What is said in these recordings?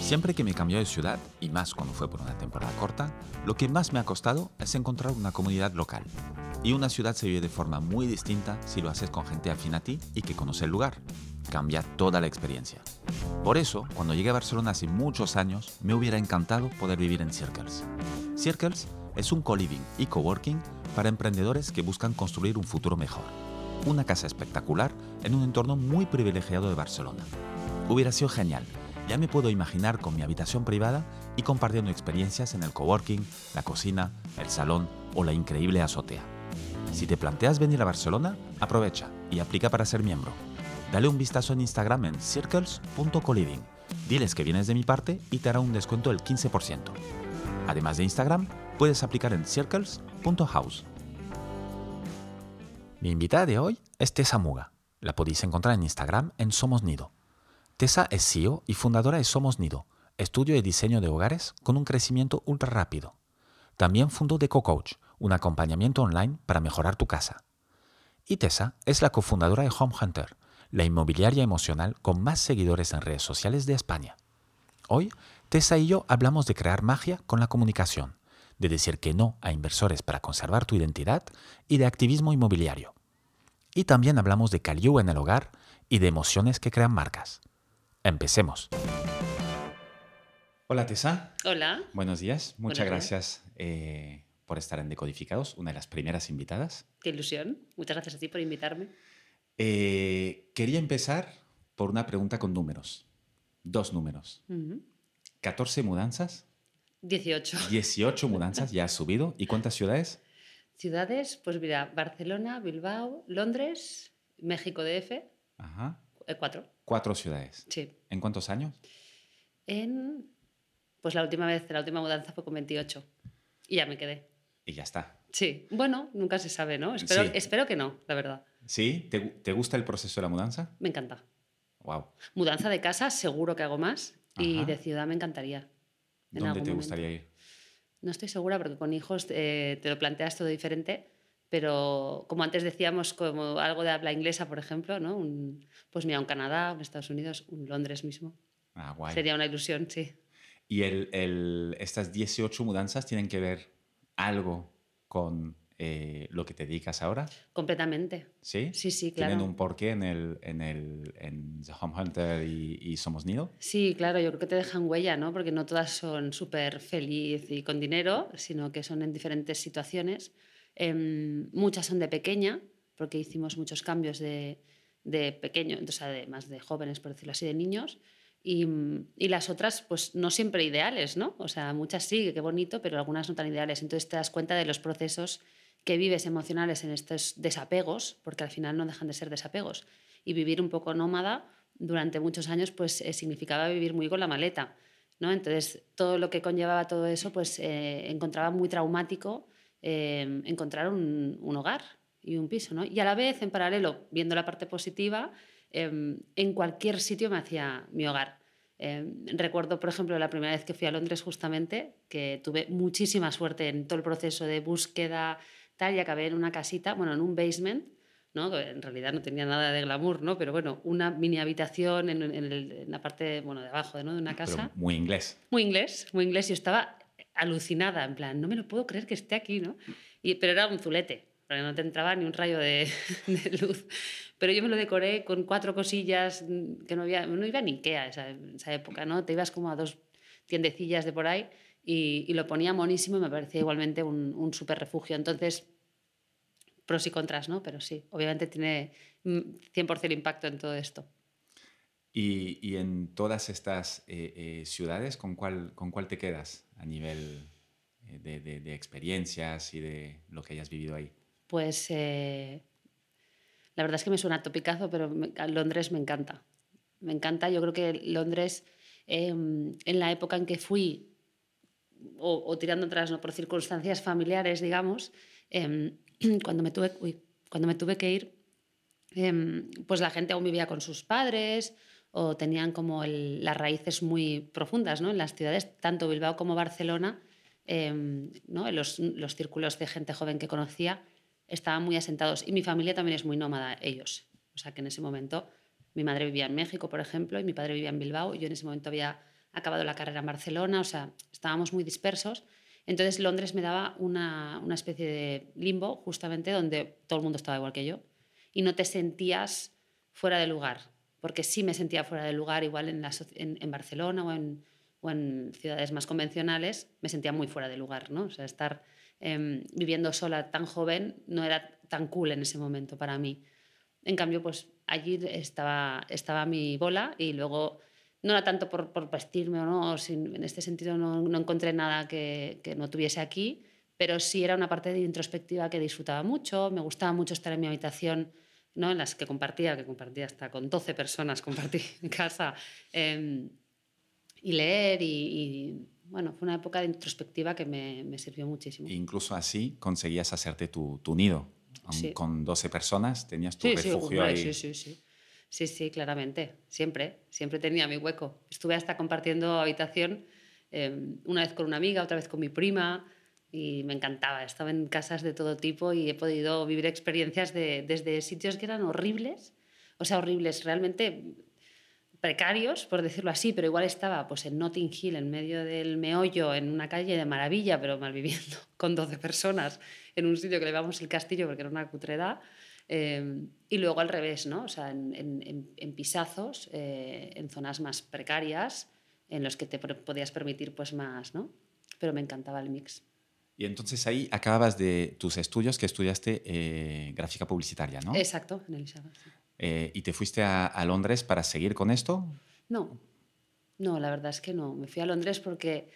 Siempre que me cambió de ciudad, y más cuando fue por una temporada corta, lo que más me ha costado es encontrar una comunidad local. Y una ciudad se vive de forma muy distinta si lo haces con gente afín a ti y que conoce el lugar. Cambia toda la experiencia. Por eso, cuando llegué a Barcelona hace muchos años, me hubiera encantado poder vivir en Circles. Circles es un co-living y coworking para emprendedores que buscan construir un futuro mejor. Una casa espectacular en un entorno muy privilegiado de Barcelona. Hubiera sido genial. Ya me puedo imaginar con mi habitación privada y compartiendo experiencias en el coworking, la cocina, el salón o la increíble azotea. Si te planteas venir a Barcelona, aprovecha y aplica para ser miembro. Dale un vistazo en Instagram en circles.coliving. Diles que vienes de mi parte y te hará un descuento del 15%. Además de Instagram, puedes aplicar en circles.house. Mi invitada de hoy es Tessa Muga. La podéis encontrar en Instagram en Somos Nido. Tessa es CEO y fundadora de Somos Nido, estudio de diseño de hogares con un crecimiento ultra rápido. También fundó DecoCoach, un acompañamiento online para mejorar tu casa. Y Tessa es la cofundadora de Home Hunter, la inmobiliaria emocional con más seguidores en redes sociales de España. Hoy, Tessa y yo hablamos de crear magia con la comunicación, de decir que no a inversores para conservar tu identidad y de activismo inmobiliario. Y también hablamos de Caliu en el hogar y de emociones que crean marcas. Empecemos. Hola Tessa. Hola. Buenos días. Muchas Buenos días. gracias eh, por estar en Decodificados, una de las primeras invitadas. Qué ilusión. Muchas gracias a ti por invitarme. Eh, quería empezar por una pregunta con números. Dos números. Ujú. 14 mudanzas, 18. 18 mudanzas, ya has subido. ¿Y cuántas ciudades? Ciudades, pues mira, Barcelona, Bilbao, Londres, México DF, Ajá. eh, cuatro. Cuatro ciudades. Sí. ¿En cuántos años? En, pues la última vez, la última mudanza fue con 28. Y ya me quedé. Y ya está. Sí. Bueno, nunca se sabe, ¿no? Espero, Sí. espero que no, la verdad. ¿Sí? ¿Te, te gusta el proceso de la mudanza? Me encanta. Wow. Mudanza de casa, seguro que hago más. Y Ajá. de ciudad me encantaría. en ¿Dónde te momento. gustaría ir? No estoy segura porque con hijos eh, te lo planteas todo diferente, pero como antes decíamos, como algo de habla inglesa, por ejemplo, ¿no? Un- pues mira, un Canadá, un Estados Unidos, un Londres mismo. Ah, guay. Sería una ilusión, sí. ¿Y el, el- estas 18 mudanzas tienen que ver algo con eh, lo que te dedicas ahora? Completamente. ¿Sí? Sí, sí, ¿Tienen claro. un porqué en, el, en, el, en The Home Hunter y, y Somos Nido? Sí, claro, yo creo que te dejan huella, ¿no? Porque no todas son súper feliz y con dinero, sino que son en diferentes situaciones. Em, muchas son de pequeña, porque hicimos muchos cambios de, de pequeño, o sea, de, más de jóvenes, por decirlo así, de niños. Y, y las otras, pues no siempre ideales, ¿no? O sea, muchas sí, qué bonito, pero algunas no tan ideales. Entonces te das cuenta de los procesos que vives emocionales en estos desapegos, porque al final no dejan de ser desapegos. Y vivir un poco nómada durante muchos años, pues eh, significaba vivir muy con la maleta, ¿no? Entonces todo lo que conllevaba todo eso, pues eh, encontraba muy traumático eh, encontrar un, un hogar y un piso, ¿no? Y a la vez, en paralelo, viendo la parte positiva, eh, en cualquier sitio me hacía mi hogar. Eh, recuerdo, por ejemplo, la primera vez que fui a Londres justamente, que tuve muchísima suerte en todo el proceso de búsqueda, tal, y acabé en una casita, bueno, en un basement, ¿no? en realidad no tenía nada de glamour, ¿no? pero bueno, una mini habitación en, en el- en la parte bueno, de abajo ¿no? de una casa. Pero muy inglés. Muy inglés, muy inglés. Yo estaba alucinada, en plan, no me lo puedo creer que esté aquí, ¿no? Y, pero era un zulete, porque no te entraba ni un rayo de, de luz. Pero yo me lo decoré con cuatro cosillas mm, que no había, no iba ni Ikea esa, esa época, ¿no? Te ibas como a dos tiendecillas de por ahí y, y lo ponía monísimo y me parecía igualmente un, un súper refugio. Entonces, pros y contras, ¿no? Pero sí, obviamente tiene mm, 100% impacto en todo esto. Y, y en todas estas eh, eh, ciudades, ¿con cuál, ¿con cuál te quedas a nivel eh, de, experiencias y de lo que hayas vivido ahí? Pues eh, la verdad es que me suena topicazo, pero a Londres me encanta. Me encanta. Yo creo que Londres, eh, en la época en que fui, o, tirando atrás, ¿no? por circunstancias familiares, digamos, cuando me tuve, cuando me tuve que ir, em, pues la gente aún vivía con sus padres o tenían como las raíces muy profundas ¿no? en las ciudades, tanto Bilbao como Barcelona, en los, los, círculos de gente joven que conocía, estaban muy asentados. Y mi familia también es muy nómada, ellos. O sea que en ese momento mi madre vivía en México, por ejemplo, y mi padre vivía en Bilbao. Yo en ese momento había acabado la carrera en Barcelona, o sea, estábamos muy dispersos. Entonces Londres me daba una, una especie de limbo, justamente donde todo el mundo estaba igual que yo. Y no te sentías fuera de lugar porque sí me sentía fuera de lugar, igual en, en, Barcelona o en, o en, ciudades más convencionales, me sentía muy fuera de lugar, ¿no? O sea, estar em, viviendo sola tan joven no era tan cool en ese momento para mí. En cambio, pues allí estaba, estaba mi bola y luego no era tanto por, por vestirme o no, en este sentido no, no encontré nada que, que, no tuviese aquí, pero sí era una parte de introspectiva que disfrutaba mucho, me gustaba mucho estar en mi habitación ¿no? en las que compartía, que compartía hasta con 12 personas, compartí en casa, em, y leer y, bueno, fue una época de introspectiva que me, me sirvió muchísimo. incluso así conseguías hacerte tu, tu nido. Con 12 personas tenías tu refugio ahí. Sí, sí, sí. Sí, sí, claramente. Siempre, siempre tenía mi hueco. Estuve hasta compartiendo habitación em, una vez con una amiga, otra vez con mi prima y me encantaba. Estaba en casas de todo tipo y he podido vivir experiencias de, desde sitios que eran horribles, o sea, horribles, realmente precarios, por decirlo así, pero igual estaba pues, en Notting Hill, en medio del meollo, en una calle de maravilla, pero mal viviendo, con 12 personas, en un sitio que le llamamos el castillo porque era una cutredad. Eh, y luego al revés, ¿no? O sea, en pisazos, eh, en zonas más precarias, en los que te podías permitir pues más, ¿no? Pero me encantaba el mix. Y entonces ahí acabas de tus estudios que estudiaste eh, gráfica publicitaria, ¿no? Exacto, en Elizabeth. Eh, ¿Y te fuiste a, Londres para seguir con esto? No, no, la verdad es que no. Me fui a Londres porque,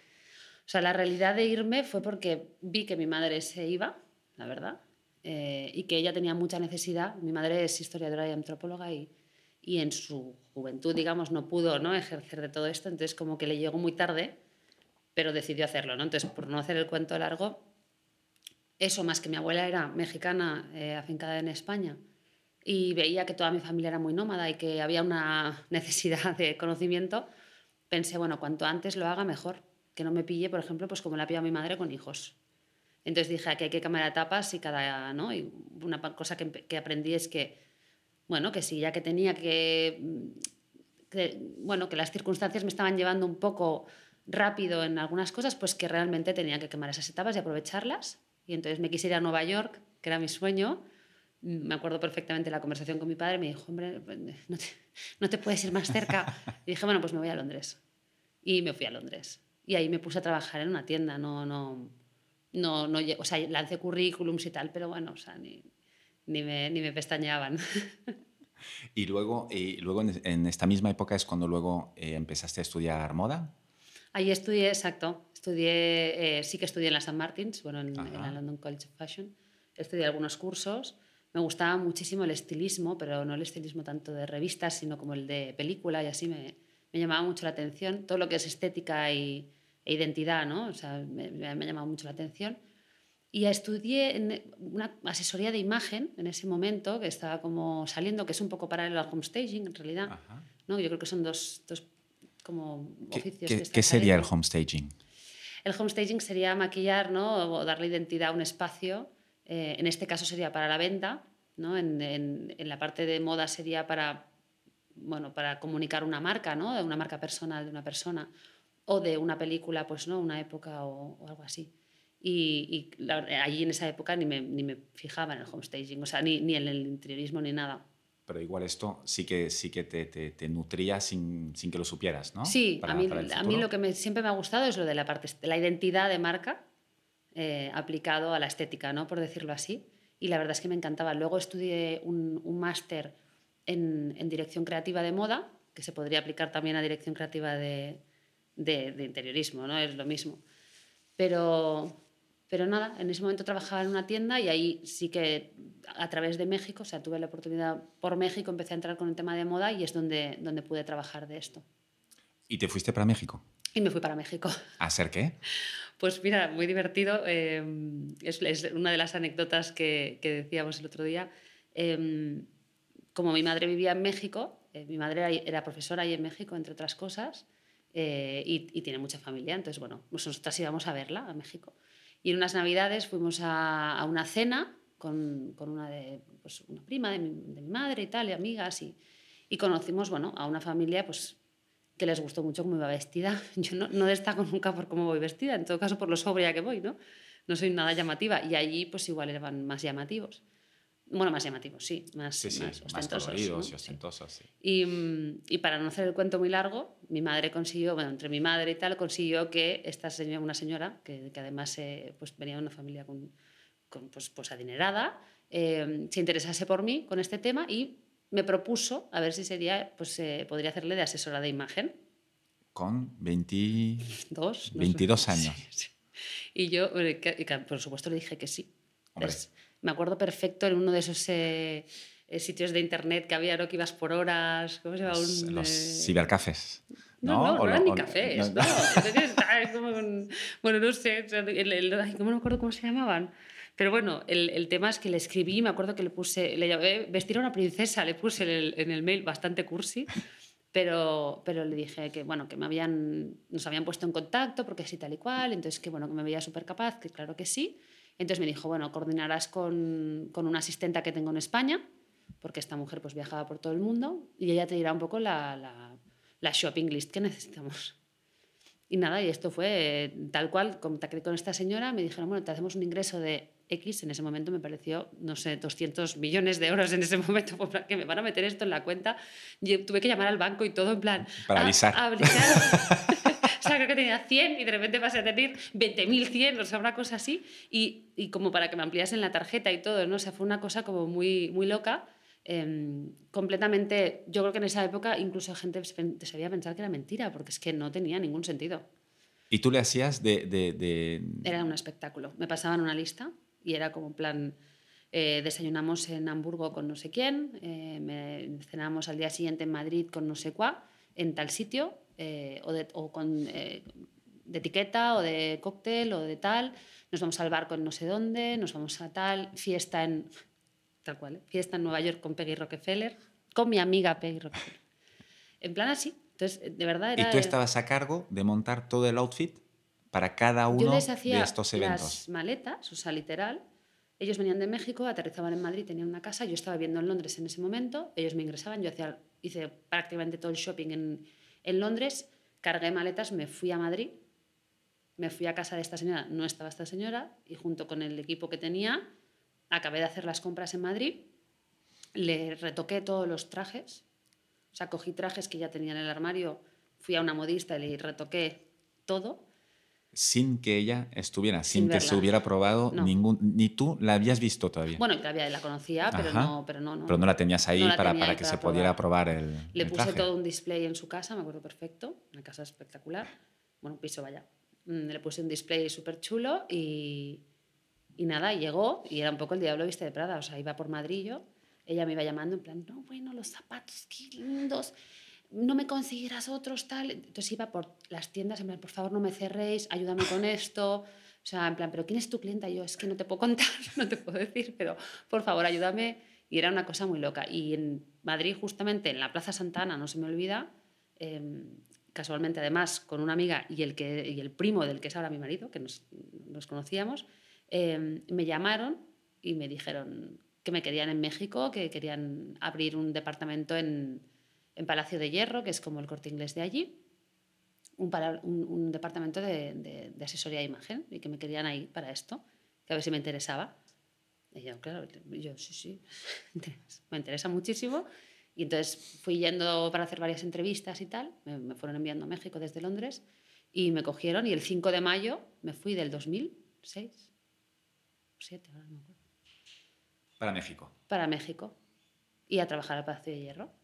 o sea, la realidad de irme fue porque vi que mi madre se iba, la verdad, eh, y que ella tenía mucha necesidad. Mi madre es historiadora y antropóloga y, y en su juventud, digamos, no pudo ¿no? ejercer de todo esto, entonces como que le llegó muy tarde pero decidió hacerlo. ¿no? Entonces, por no hacer el cuento largo, eso más que mi abuela era mexicana, eh, afincada en España, y veía que toda mi familia era muy nómada y que había una necesidad de conocimiento, pensé, bueno, cuanto antes lo haga, mejor. Que no me pille, por ejemplo, pues como la pilla mi madre con hijos. Entonces dije, aquí hay que cambiar etapas y cada... ¿no? Y una cosa que, que aprendí es que, bueno, que si ya que tenía que, que... Bueno, que las circunstancias me estaban llevando un poco rápido en algunas cosas, pues que realmente tenía que quemar esas etapas y aprovecharlas. Y entonces me quise ir a Nueva York, que era mi sueño. Me acuerdo perfectamente la conversación con mi padre. Me dijo, hombre, no te, no te puedes ir más cerca. Y dije, bueno, pues me voy a Londres. Y me fui a Londres. Y ahí me puse a trabajar en una tienda. No, no, no, no, o sea, lancé currículums y tal, pero bueno, o sea, ni, ni, me, ni me pestañeaban. Y luego, y luego en esta misma época es cuando luego eh, empezaste a estudiar moda. Ahí estudié, exacto. Estudié, eh, sí que estudié en la St. Martins, bueno, en, la London College of Fashion. Estudié algunos cursos. Me gustaba muchísimo el estilismo, pero no el estilismo tanto de revistas, sino como el de película y así me, me llamaba mucho la atención. Todo lo que es estética y, e identidad, ¿no? O sea, me, me, ha llamado mucho la atención. Y estudié en una asesoría de imagen en ese momento, que estaba como saliendo, que es un poco paralelo al homestaging en realidad. ¿no? Yo creo que son dos, dos como oficios. ¿Qué, ¿qué sería el homestaging? El homestaging sería maquillar ¿no? o darle identidad a un espacio. Eh, en este caso sería para la venta, ¿no? En, en, en, la parte de moda sería para, bueno, para comunicar una marca, ¿no? una marca personal de una persona o de una película, pues no, una época o, o algo así. Y, y la, allí en esa época ni me, ni me, fijaba en el homestaging, o sea, ni, ni en el interiorismo ni nada pero igual esto sí que, sí que te, te, te nutría sin, sin, que lo supieras, ¿no? Sí, para, a, mí, a mí lo que me, siempre me ha gustado es lo de la parte, la identidad de marca eh, aplicado a la estética, ¿no? Por decirlo así. Y la verdad es que me encantaba. Luego estudié un, un máster en, en, dirección creativa de moda, que se podría aplicar también a dirección creativa de, de, de interiorismo, ¿no? Es lo mismo. Pero, pero nada, en ese momento trabajaba en una tienda y ahí sí que a través de México, o sea, tuve la oportunidad por México, empecé a entrar con el tema de moda y es donde, donde pude trabajar de esto. ¿Y te fuiste para México? Y me fui para México. ¿A hacer qué? Pues mira, muy divertido. Eh, es, es, una de las anécdotas que, que decíamos el otro día. Eh, como mi madre vivía en México, eh, mi madre era, profesora ahí en México, entre otras cosas, y, y, tiene mucha familia. Entonces, bueno, nosotras íbamos a verla a México. Y en unas navidades fuimos a, una cena con, con, una, de, pues una prima de mi, de mi madre y tal, y amigas, y, y conocimos bueno, a una familia pues, que les gustó mucho cómo iba vestida. Yo no, no, destaco nunca por cómo voy vestida, en todo caso por lo sobria que voy, ¿no? No soy nada llamativa y allí pues igual eran más llamativos. Bueno, más llamativos, sí, más, sí, sí, más ostentosos. Más ¿no? y ostentosos, sí. Y, y, para no hacer el cuento muy largo, mi madre consiguió, bueno, entre mi madre y tal, consiguió que esta señora, una señora, que, que además eh, pues venía de una familia con, con, pues, pues adinerada, eh, se interesase por mí con este tema y me propuso a ver si sería, pues eh, podría hacerle de asesora de imagen. Con 22, 22 sé. años. Y yo, eh, por supuesto, le dije que sí. Es, me acuerdo perfecto en uno de esos eh, sitios de internet que había, ¿no? Que ibas por horas. ¿Cómo se llama? Los, Un, los cibercafés. No, no, no, no eran ni cafés, no. no. Entonces, como un, bueno, no sé, el, el, el, no me acuerdo cómo se llamaban. Pero bueno, el, el, tema es que le escribí, me acuerdo que le puse, le llamé vestir a una princesa, le puse en el, en el mail bastante cursi, pero, pero le dije que, bueno, que me habían, nos habían puesto en contacto porque así tal y cual, entonces que, bueno, que me veía súper capaz, que claro que sí. Entonces me dijo, bueno, coordinarás con, con una asistenta que tengo en España, porque esta mujer pues viajaba por todo el mundo, y ella te dirá un poco la, la, la shopping list que necesitamos. Y nada, y esto fue eh, tal cual, contacté con esta señora, me dijeron, bueno, te hacemos un ingreso de X, en ese momento me pareció, no sé, 200 millones de euros en ese momento, que me van a meter esto en la cuenta. Yo tuve que llamar al banco y todo en plan... Para avisar. A, a avisar. o sea, creo que tenía 100 y de repente pasé a tener 20.100, o sea, una cosa así. Y, y, como para que me ampliasen la tarjeta y todo, ¿no? O sea, fue una cosa como muy, muy loca. Eh, completamente, yo creo que en esa época incluso gente sabía pensar que era mentira, porque es que no tenía ningún sentido. ¿Y tú le hacías de, de, de... Era un espectáculo. Me pasaban una lista y era como plan, eh, desayunamos en Hamburgo con no sé quién, eh, me, cenamos al día siguiente en Madrid con no sé cuá, en tal sitio, eh, o, de, o con, de etiqueta o de cóctel o de tal, nos vamos al bar con no sé dónde, nos vamos a tal, fiesta en, tal cual, fiesta en Nueva York con Peggy Rockefeller, con mi amiga Peggy Rockefeller. En plan así. Entonces, de verdad era... ¿Y tú estabas a cargo de montar todo el outfit para cada uno Yo les hacía de estos eventos. Las maletas, o sea, literal. Ellos venían de México, aterrizaban en Madrid, tenían una casa, yo estaba viviendo en Londres en ese momento, ellos me ingresaban, yo hacía, hice prácticamente todo el shopping en, en Londres, cargué maletas, me fui a Madrid, me fui a casa de esta señora, no estaba esta señora, y junto con el equipo que tenía, acabé de hacer las compras en Madrid, le retoqué todos los trajes, o sea, cogí trajes que ya tenía en el armario, fui a una modista y le retoqué todo, sin que ella estuviera, sin, sin que se hubiera probado no. ningún, ni tú la habías visto todavía. Bueno, todavía la conocía, pero no, pero no, no, Pero no la tenías ahí no la para, tenía para que para se pudiera probar el Le el puse traje. todo un display en su casa, me acuerdo perfecto, una casa espectacular, bueno, un piso vaya. Mm, Le puse un display súper chulo y, y nada, llegó y era un poco el diablo viste de Prada, o sea, iba por Madrid yo, ella me iba llamando en plan, no, bueno, los zapatos, qué lindos, no me conseguirás otros, tal. Entonces iba por las tiendas, en plan, por favor, no me cerréis, ayúdame con esto. O sea, en plan, ¿pero quién es tu clienta? Y yo, es que no te puedo contar, no te puedo decir, pero por favor, ayúdame. Y era una cosa muy loca. Y en Madrid, justamente en la Plaza Santana, no se me olvida, eh, casualmente además con una amiga y el, que, y el primo del que es ahora mi marido, que nos, conocíamos, eh, me llamaron y me dijeron que me querían en México, que querían abrir un departamento en, en Palacio de Hierro, que es como el corte inglés de allí, un, un, un departamento de, de, de, asesoría de imagen y que me querían ahí para esto, que a ver si me interesaba. Y yo, claro, yo sí, sí, me interesa muchísimo. Y entonces fui yendo para hacer varias entrevistas y tal, me, me fueron enviando a México desde Londres y me cogieron y el 5 de mayo me fui del 2006, 7, ahora no me acuerdo. Para México. Para México. Y a trabajar al Palacio de Hierro.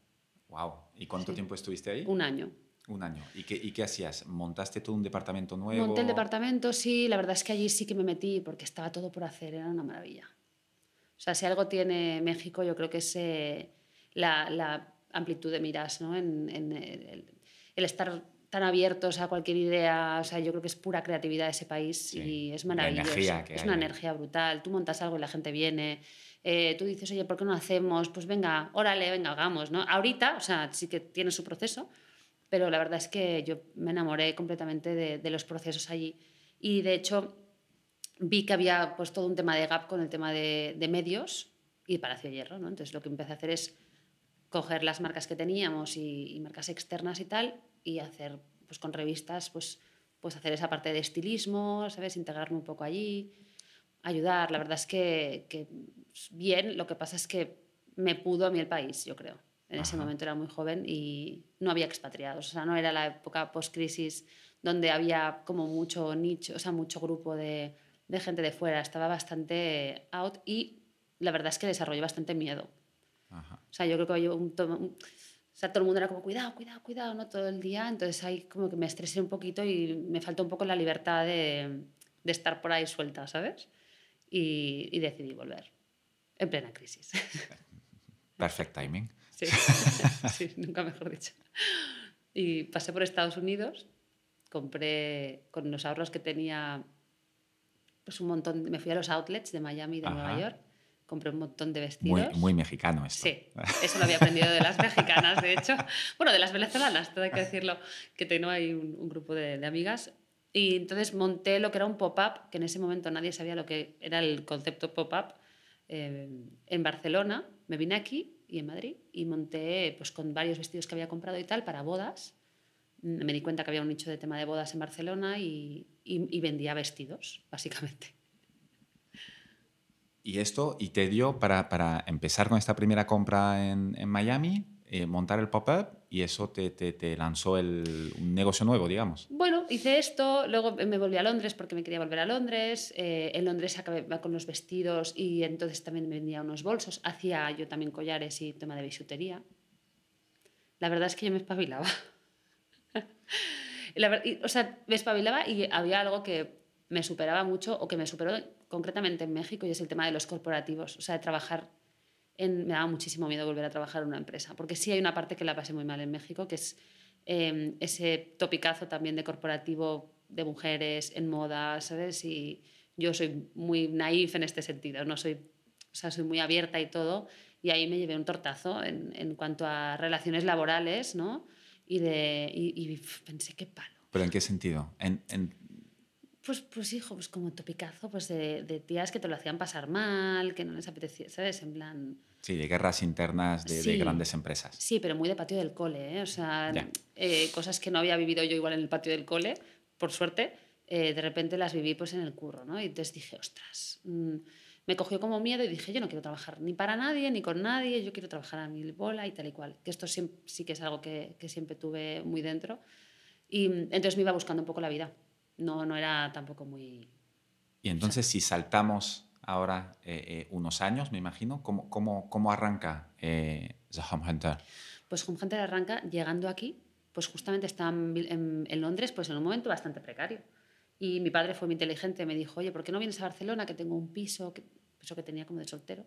Wow. ¿Y cuánto Sí. tiempo estuviste ahí? Un año. Un año. ¿Y qué, ¿Y qué hacías? ¿Montaste tú un departamento nuevo? Monté el departamento, sí. La verdad es que allí sí que me metí porque estaba todo por hacer. Era una maravilla. O sea, si algo tiene México, yo creo que es eh, la, la, amplitud de miras, ¿no? En, en el, el, estar tan abiertos a cualquier idea. O sea, yo creo que es pura creatividad ese país y es maravilloso. es una energía brutal. Tú montas algo y la gente viene. Eh, tú dices, oye, ¿por qué no hacemos? Pues venga, órale, venga, hagamos, ¿no? Ahorita, o sea, sí que tiene su proceso, pero la verdad es que yo me enamoré completamente de, los procesos allí. Y de hecho, vi que había pues todo un tema de gap con el tema de, medios y Palacio Hierro, ¿no? Entonces lo que empecé a hacer es coger las marcas que teníamos y, marcas externas y tal y hacer pues con revistas pues pues hacer esa parte de estilismo, ¿sabes? Integrarme un poco allí, ayudar. La verdad es que, que bien, lo que pasa es que me pudo a mí el país, yo creo. En ese momento era muy joven y no había expatriados. O sea, no era la época post-crisis donde había como mucho nicho, o sea, mucho grupo de, de, gente de fuera. Estaba bastante out y la verdad es que desarrollé bastante miedo. O sea, yo creo que había un, o sea, todo el mundo era como, cuidado, cuidado, cuidado, ¿no? Todo el día. Entonces ahí como que me estresé un poquito y me faltó un poco la libertad de, de estar por ahí suelta, ¿sabes? Y, y decidí volver en plena crisis. Perfect timing. Sí, nunca mejor dicho. Y pasé por Estados Unidos, compré con los ahorros que tenía, pues un montón, me fui a los outlets de Miami y de Nueva York, compré un montón de vestidos. Muy, muy mexicano esto. Sí, eso lo había aprendido de las mexicanas, de hecho. Bueno, de las venezolanas, todo hay que decirlo, que tengo ahí un, grupo de, de amigas. Y entonces monté lo que era un pop-up, que en ese momento nadie sabía lo que era el concepto pop-up, eh, en Barcelona. Me vine aquí y en Madrid y monté pues con varios vestidos que había comprado y tal para bodas. Me di cuenta que había un nicho de tema de bodas en Barcelona y, y, vendía vestidos, básicamente. ¿Y esto y te dio para, para empezar con esta primera compra en, en Miami? Eh, montar el pop-up y eso te, te, te lanzó el, un negocio nuevo, digamos. Bueno, hice esto, luego me volví a Londres porque me quería volver a Londres. Eh, en Londres acabé con los vestidos y entonces también me vendía unos bolsos. Hacía yo también collares y tema de bisutería. La verdad es que yo me espabilaba. o sea, me espabilaba y había algo que me superaba mucho o que me superó concretamente en México y es el tema de los corporativos, o sea, de trabajar me daba muchísimo miedo volver a trabajar en una empresa, porque sí hay una parte que la pasé muy mal en México, que es em, ese topicazo también de corporativo de mujeres en moda, ¿sabes? Y yo soy muy naif en este sentido, no soy, o sea, soy muy abierta y todo, y ahí me llevé un tortazo en, en cuanto a relaciones laborales, ¿no? Y, de, y, pensé, qué palo. ¿Pero en qué sentido? ¿En, en pues, pues hijo, pues como topicazo, pues de, de, tías que te lo hacían pasar mal, que no les apetecía, ¿sabes? En plan... Sí, de guerras internas de, grandes empresas. Sí, pero muy de patio del cole, ¿eh? O sea, eh, cosas que no había vivido yo igual en el patio del cole, por suerte, eh, de repente las viví pues en el curro, ¿no? Y entonces dije, ostras, mm", me cogió como miedo y dije, yo no quiero trabajar ni para nadie, ni con nadie, yo quiero trabajar a mi bola y tal y cual. Que esto sí, sí que es algo que, que siempre tuve muy dentro. Y mm, entonces me iba buscando un poco la vida no, no era tampoco muy... Y entonces si saltamos ahora eh, eh, unos años, me imagino, ¿cómo, cómo, cómo arranca eh, The Home Hunter? Pues Home Hunter arranca llegando aquí, pues justamente estaba en, en, Londres, pues en un momento bastante precario. Y mi padre fue muy inteligente, me dijo, oye, ¿por qué no vienes a Barcelona, que tengo un piso, que, piso que tenía como de soltero,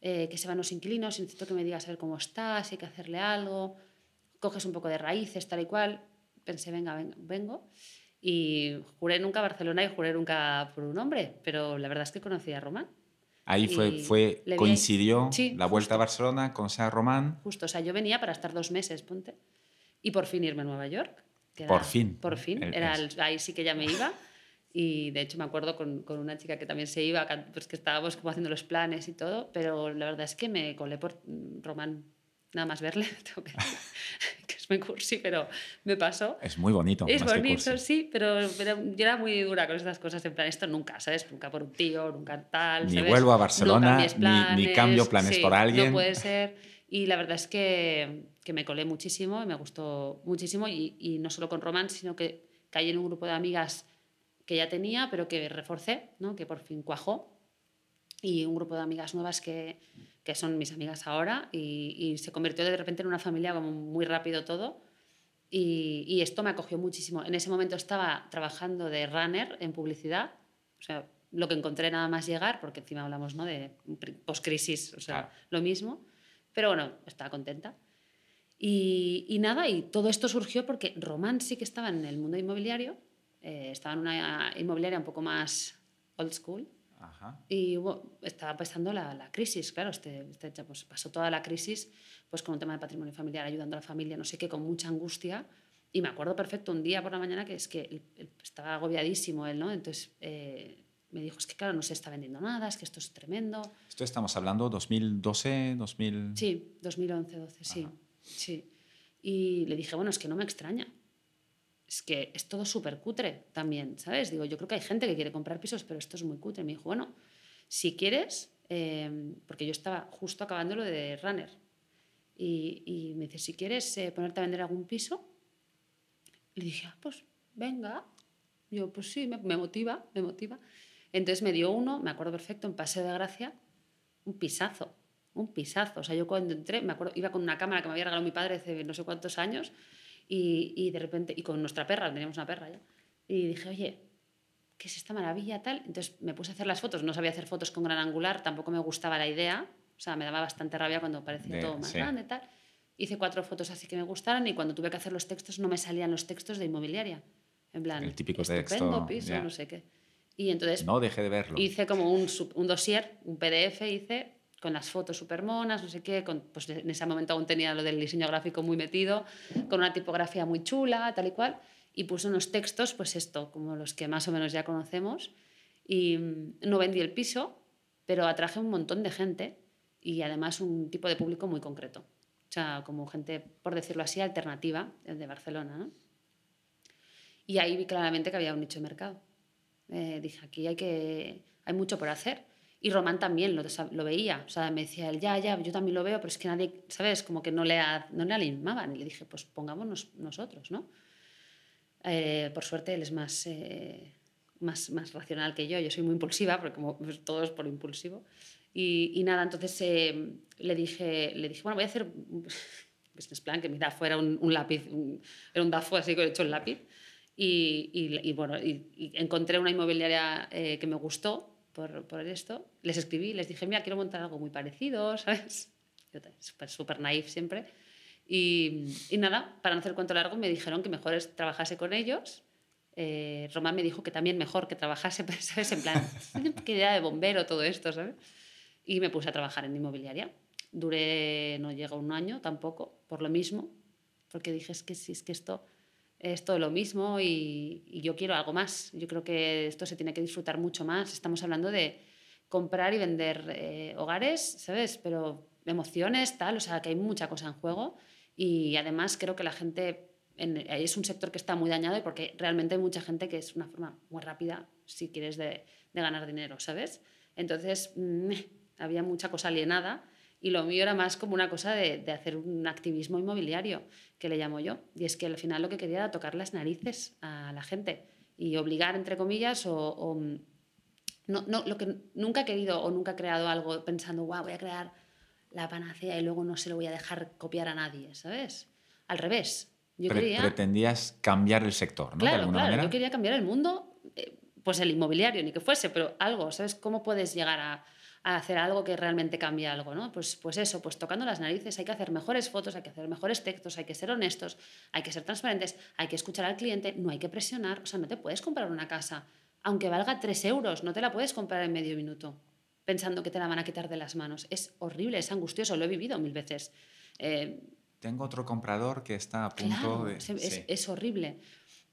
que se van los inquilinos, necesito que me digas a ver cómo estás, si hay que hacerle algo, coges un poco de raíces, tal y cual. Pensé, venga, venga vengo. Y juré nunca Barcelona y juré nunca por un hombre, pero la verdad es que conocí a Román. Ahí fue, fue coincidió la vuelta a Barcelona, con a Román. Justo, o sea, yo venía para estar dos meses, ponte, y por fin irme a Nueva York. por fin. Por fin, era ahí sí que ya me iba. Y de hecho me acuerdo con, con, una chica que también se iba, pues que estábamos como haciendo los planes y todo, pero la verdad es que me colé por Román nada más verle, tengo que es muy cursi, pero me pasó. Es muy bonito. Es bonito, sí, pero, pero, yo era muy dura con estas cosas, en plan, esto nunca, ¿sabes? Nunca por un tío, nunca tal. Ni vuelvo a Barcelona, ni, cambio planes por alguien. No puede ser. Y la verdad es que, que me colé muchísimo y me gustó muchísimo, y, y no solo con Román, sino que caí en un grupo de amigas que ya tenía, pero que reforcé, ¿no? que por fin cuajó, y un grupo de amigas nuevas que que son mis amigas ahora, y, se convirtió de repente en una familia como muy rápido todo. Y, esto me acogió muchísimo. En ese momento estaba trabajando de runner en publicidad, o sea, lo que encontré nada más llegar, porque encima hablamos ¿no? de post-crisis, o sea, lo mismo. Pero bueno, estaba contenta. Y, nada, y todo esto surgió porque Román sí que estaba en el mundo inmobiliario, eh, estaba en una inmobiliaria un poco más old school. Y estaba pasando la, la, crisis, claro, este, este, pues pasó toda la crisis pues con un tema de patrimonio familiar, ayudando a la familia, no sé qué, con mucha angustia. Y me acuerdo perfecto un día por la mañana que es que estaba agobiadísimo él, ¿no? Entonces eh, me dijo, es que claro, no se está vendiendo nada, es que esto es tremendo. Esto estamos hablando 2012, 2000... Sí, 2011, 12, sí. Sí. Y le dije, bueno, es que no me extraña. Es que es todo súper cutre también, ¿sabes? Digo, yo creo que hay gente que quiere comprar pisos, pero esto es muy cutre. Me dijo, bueno, si quieres, eh, porque yo estaba justo acabando lo de Runner, y, y me dice, si quieres eh, ponerte a vender algún piso, le dije, ah, pues venga. Yo, pues sí, me, me, motiva, me motiva. Entonces me dio uno, me acuerdo perfecto, en Paseo de Gracia, un pisazo un pisazo. O sea, yo cuando entré, me acuerdo, iba con una cámara que me había regalado mi padre hace no sé cuántos años y, y de repente, y con nuestra perra, teníamos una perra ya, y dije, oye, ¿qué es esta maravilla tal? Entonces me puse a hacer las fotos, no sabía hacer fotos con gran angular, tampoco me gustaba la idea, o sea, me daba bastante rabia cuando parecía todo más grande tal. Hice cuatro fotos así que me gustaron y cuando tuve que hacer los textos no me salían los textos de inmobiliaria. En plan, el típico texto. piso, no sé qué. Y entonces... No dejé de verlo. Hice como un, un dossier, un PDF, hice con las fotos súper monas, no sé qué, con, pues en ese momento aún tenía lo del diseño gráfico muy metido, con una tipografía muy chula, tal y cual, y puse unos textos, pues esto, como los que más o menos ya conocemos, y mm, no vendí el piso, pero atraje un montón de gente y además un tipo de público muy concreto, o sea, como gente, por decirlo así, alternativa, el de Barcelona, ¿no? Y ahí vi claramente que había un nicho de mercado. Eh, dije, aquí hay, que, hay mucho por hacer y Román también lo, lo, veía, o sea, me decía él, ya, ya, yo también lo veo, pero es que nadie, ¿sabes? Como que no le, no le animaban. Y le dije, pues pongámonos nosotros, ¿no? Eh, por suerte él es más, eh, más, más racional que yo, yo soy muy impulsiva, porque como pues, todo es por impulsivo. Y, y nada, entonces eh, le, dije, le dije, bueno, voy a hacer un business plan, que mi DAFO era un, un lápiz, era un DAFO así que he hecho el lápiz. Y, y, y bueno, encontré una inmobiliaria que me gustó, por, por, esto, les escribí, les dije, mira, quiero montar algo muy parecido, ¿sabes? Súper super naif siempre. Y, y, nada, para no hacer cuento largo, me dijeron que mejor es trabajase con ellos. Eh, Román me dijo que también mejor que trabajase, ¿sabes? En plan, qué idea de bombero todo esto, ¿sabes? Y me puse a trabajar en inmobiliaria. Duré, no llega un año tampoco, por lo mismo, porque dije, es que si es que esto es todo lo mismo y, yo quiero algo más. Yo creo que esto se tiene que disfrutar mucho más. Estamos hablando de comprar y vender eh, hogares, ¿sabes? Pero emociones, tal, o sea, que hay mucha cosa en juego y además creo que la gente es un sector que está muy dañado porque realmente hay mucha gente que es una forma muy rápida, si quieres, de, de ganar dinero, ¿sabes? Entonces, mm, había mucha cosa alienada y lo mío era más como una cosa de, de, hacer un activismo inmobiliario, que le llamo yo. Y es que al final lo que quería era tocar las narices a la gente y obligar, entre comillas, o, mm, no, no, lo que nunca he querido o nunca he creado algo pensando, wow, voy a crear la panacea y luego no se lo voy a dejar copiar a nadie, ¿sabes? Al revés. Yo quería... Pretendías cambiar el sector, ¿no? Claro, claro. Yo quería cambiar el mundo, eh, pues el inmobiliario, ni que fuese, pero algo, ¿sabes? ¿Cómo puedes llegar a, a hacer algo que realmente cambie algo, ¿no? Pues, pues eso, pues tocando las narices, hay que hacer mejores fotos, hay que hacer mejores textos, hay que ser honestos, hay que ser transparentes, hay que escuchar al cliente, no hay que presionar, o sea, no te puedes comprar una casa, aunque valga 3 euros, no te la puedes comprar en medio minuto, pensando que te la van a quitar de las manos. Es horrible, es angustioso, lo he vivido mil veces. Eh, Tengo otro comprador que está a punto de... Es, es, horrible.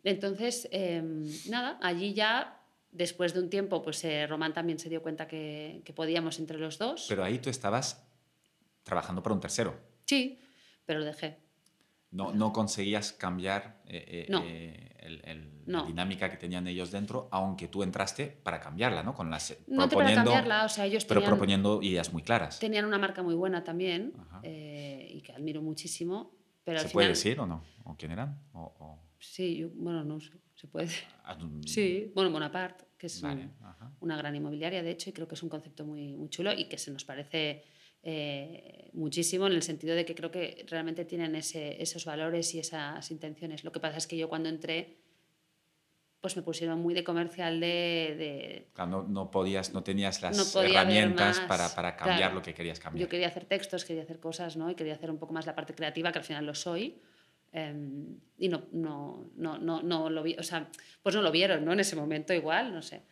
Entonces, em, nada, allí ya Después de un tiempo, pues eh, Román también se dio cuenta que, que, podíamos entre los dos. Pero ahí tú estabas trabajando para un tercero. Sí, pero lo dejé. No, no conseguías cambiar eh, eh, el, la dinámica que tenían ellos dentro, aunque tú entraste para cambiarla, ¿no? Con las, no para cambiarla, o sea, ellos Pero proponiendo ideas muy claras. Tenían una marca muy buena también y que admiro muchísimo. Pero ¿Se puede decir o no? ¿O quién eran? O, Sí, yo, bueno, no sé se puede. Ah, sí, bueno, Bonaparte, que es una gran inmobiliaria, de hecho, y creo que es un concepto muy, muy chulo y que se nos parece eh, muchísimo en el sentido de que creo que realmente tienen ese, esos valores y esas intenciones. Lo que pasa es que yo cuando entré pues me pusieron muy de comercial de... no, no, podías, no tenías las herramientas para, para, cambiar lo que querías cambiar. Yo quería hacer textos, quería hacer cosas, ¿no? Y quería hacer un poco más la parte creativa, que al final lo soy. Em, y no, no, no, no, no lo vi, o sea, pues no lo vieron, ¿no? En ese momento igual, no sé.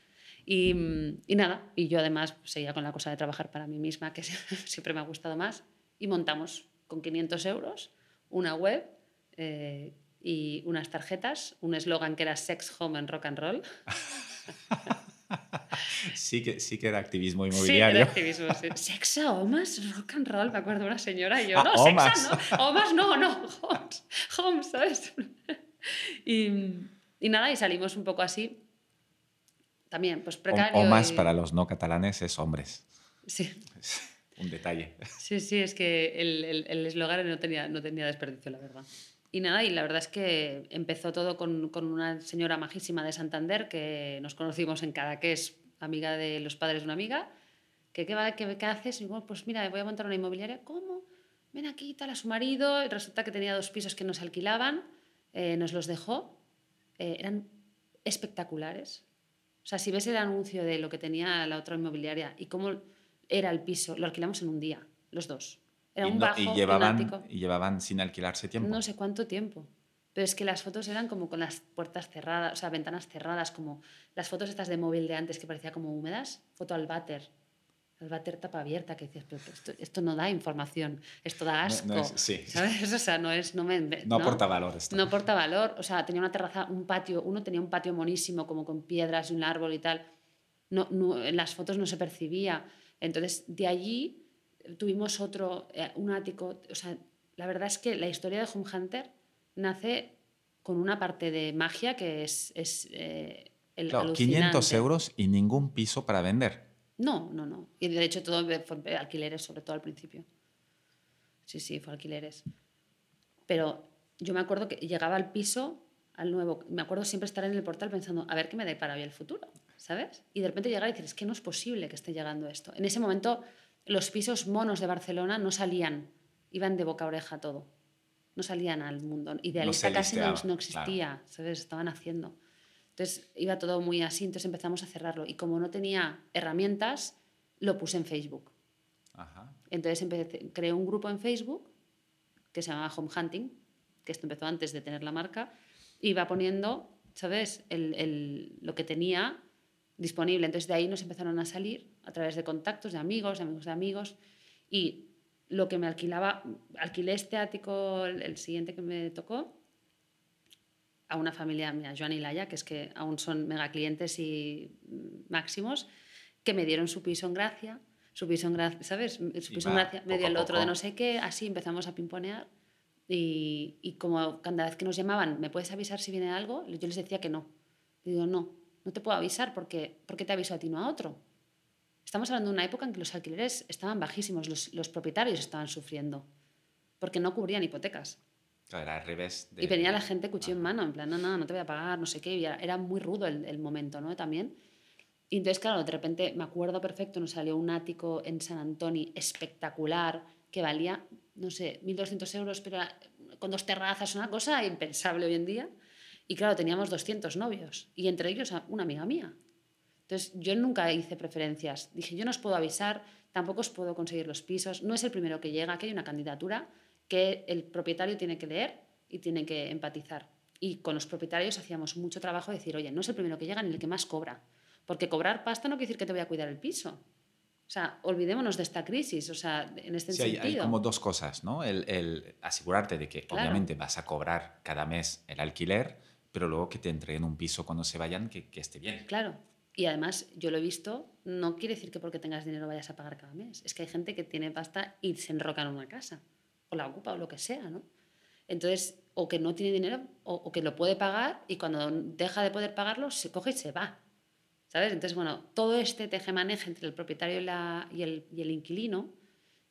Y, y nada, y yo además seguía con la cosa de trabajar para mí misma, que siempre me ha gustado más, y montamos con 500 euros una web eh, y unas tarjetas, un eslogan que era Sex, Home and Rock and Roll. Sí que, sí que era activismo inmobiliario. Sí, era activismo, sí. Sexa, omas, rock and roll. Me acuerdo una señora y yo, ah, no, sexa no, omas no, no, homes, homes ¿sabes? Y, y, nada, y salimos un poco así. También, pues precario. Omas para los no catalanes es hombres. Sí. un detalle. Sí, sí, es que el eslogan no, tenía, no tenía desperdicio, la verdad. Y nada, y la verdad es que empezó todo con, con, una señora majísima de Santander que nos conocimos en Cadaqués, amiga de los padres de una amiga. Que, ¿qué, va, qué, qué haces? Y bueno, pues mira, voy a montar una inmobiliaria. ¿Cómo? Ven aquí, tal, a su marido. Y resulta que tenía dos pisos que nos alquilaban, eh, nos los dejó. Eh, eran espectaculares. O sea, si ves el anuncio de lo que tenía la otra inmobiliaria y cómo era el piso, lo alquilamos en un día, los dos. Era un bajo, y llevaban, y llevaban sin alquilarse tiempo. No sé cuánto tiempo. Pero es que las fotos eran como con las puertas cerradas, o sea, ventanas cerradas, como las fotos estas de móvil de antes que parecía como húmedas. Foto al váter. Al váter tapa abierta, que decías, pero esto, no da información, esto da asco. sí. ¿Sabes? O sea, no es. No, me, no, aporta valor esto. No aporta valor. O sea, tenía una terraza, un patio, uno tenía un patio monísimo, como con piedras y un árbol y tal. No, no, en las fotos no se percibía. Entonces, de allí tuvimos otro, eh, un ático. O sea, la verdad es que la historia de Home Hunter nace con una parte de magia que es, es eh, el claro, 500 euros y ningún piso para vender. No, no, no. Y de hecho todo fue alquileres, sobre todo al principio. Sí, sí, fue alquileres. Pero yo me acuerdo que llegaba al piso, al nuevo, me acuerdo siempre estar en el portal pensando, a ver qué me da para hoy el futuro, ¿sabes? Y de repente llegar y decir, es que no es posible que esté llegando esto. En ese momento los pisos monos de Barcelona no salían, iban de boca a oreja todo. No salían al mundo. Idealista casi no, existía, ¿sabes? Estaban haciendo. Entonces iba todo muy así, entonces empezamos a cerrarlo. Y como no tenía herramientas, lo puse en Facebook. Entonces empecé, creé un grupo en Facebook que se llamaba Home Hunting, que esto empezó antes de tener la marca, y iba poniendo, ¿sabes? lo que tenía disponible. Entonces de ahí nos empezaron a salir a través de contactos de amigos, de amigos de amigos. Y lo que me alquilaba, alquilé este ático, el, siguiente que me tocó, a una familia mía, Joan y Laia, que es que aún son mega clientes y máximos, que me dieron su piso en gracia, su piso en gracia, ¿sabes? Su piso en gracia, me dio el otro de no sé qué, así empezamos a pimponear. Y, y, como cada vez que nos llamaban, ¿me puedes avisar si viene algo? Yo les decía que no. digo, no, no te puedo avisar porque, porque te aviso a ti, no a otro. Estamos hablando de una época en que los alquileres estaban bajísimos, los, los propietarios estaban sufriendo, porque no cubrían hipotecas. Era al revés. y venía la gente cuchillo en mano, en plan, no, no, no te voy a pagar, no sé qué. era, muy rudo el, el, momento, ¿no? También. Y entonces, claro, de repente me acuerdo perfecto, nos salió un ático en San Antonio espectacular que valía, no sé, 1.200 euros, pero con dos terrazas, una cosa impensable hoy en día. Y claro, teníamos 200 novios y entre ellos una amiga mía. Entonces yo nunca hice preferencias. Dije, yo no os puedo avisar, tampoco os puedo conseguir los pisos, no es el primero que llega, que hay una candidatura que el propietario tiene que leer y tiene que empatizar. Y con los propietarios hacíamos mucho trabajo de decir, oye, no es el primero que llega ni el que más cobra. Porque cobrar pasta no quiere decir que te voy a cuidar el piso. O sea, olvidémonos de esta crisis, o sea, en este sí, sentido. Hay, como dos cosas, ¿no? El, asegurarte de que obviamente vas a cobrar cada mes el alquiler, pero luego que te entreguen un piso cuando se vayan que, que esté bien. Claro, y además yo lo he visto, no quiere decir que porque tengas dinero vayas a pagar cada mes. Es que hay gente que tiene pasta y se enroca en una casa, o la ocupa, o lo que sea, ¿no? Entonces, o que no tiene dinero, o, que lo puede pagar, y cuando deja de poder pagarlo, se coge y se va. ¿Sabes? Entonces, bueno, todo este teje-maneje entre el propietario y, la, y, el, y el, inquilino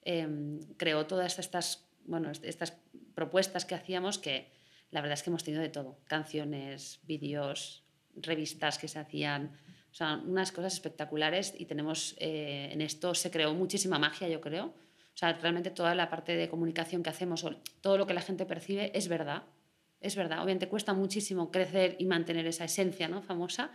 em, creó todas estas, bueno, estas propuestas que hacíamos que la verdad es que hemos tenido de todo, canciones, vídeos, revistas que se hacían, o sea, unas cosas espectaculares y tenemos, eh, en esto se creó muchísima magia, yo creo. O sea, realmente toda la parte de comunicación que hacemos, todo lo que la gente percibe es verdad. es verdad. Obviamente cuesta muchísimo crecer y mantener esa esencia ¿no? famosa,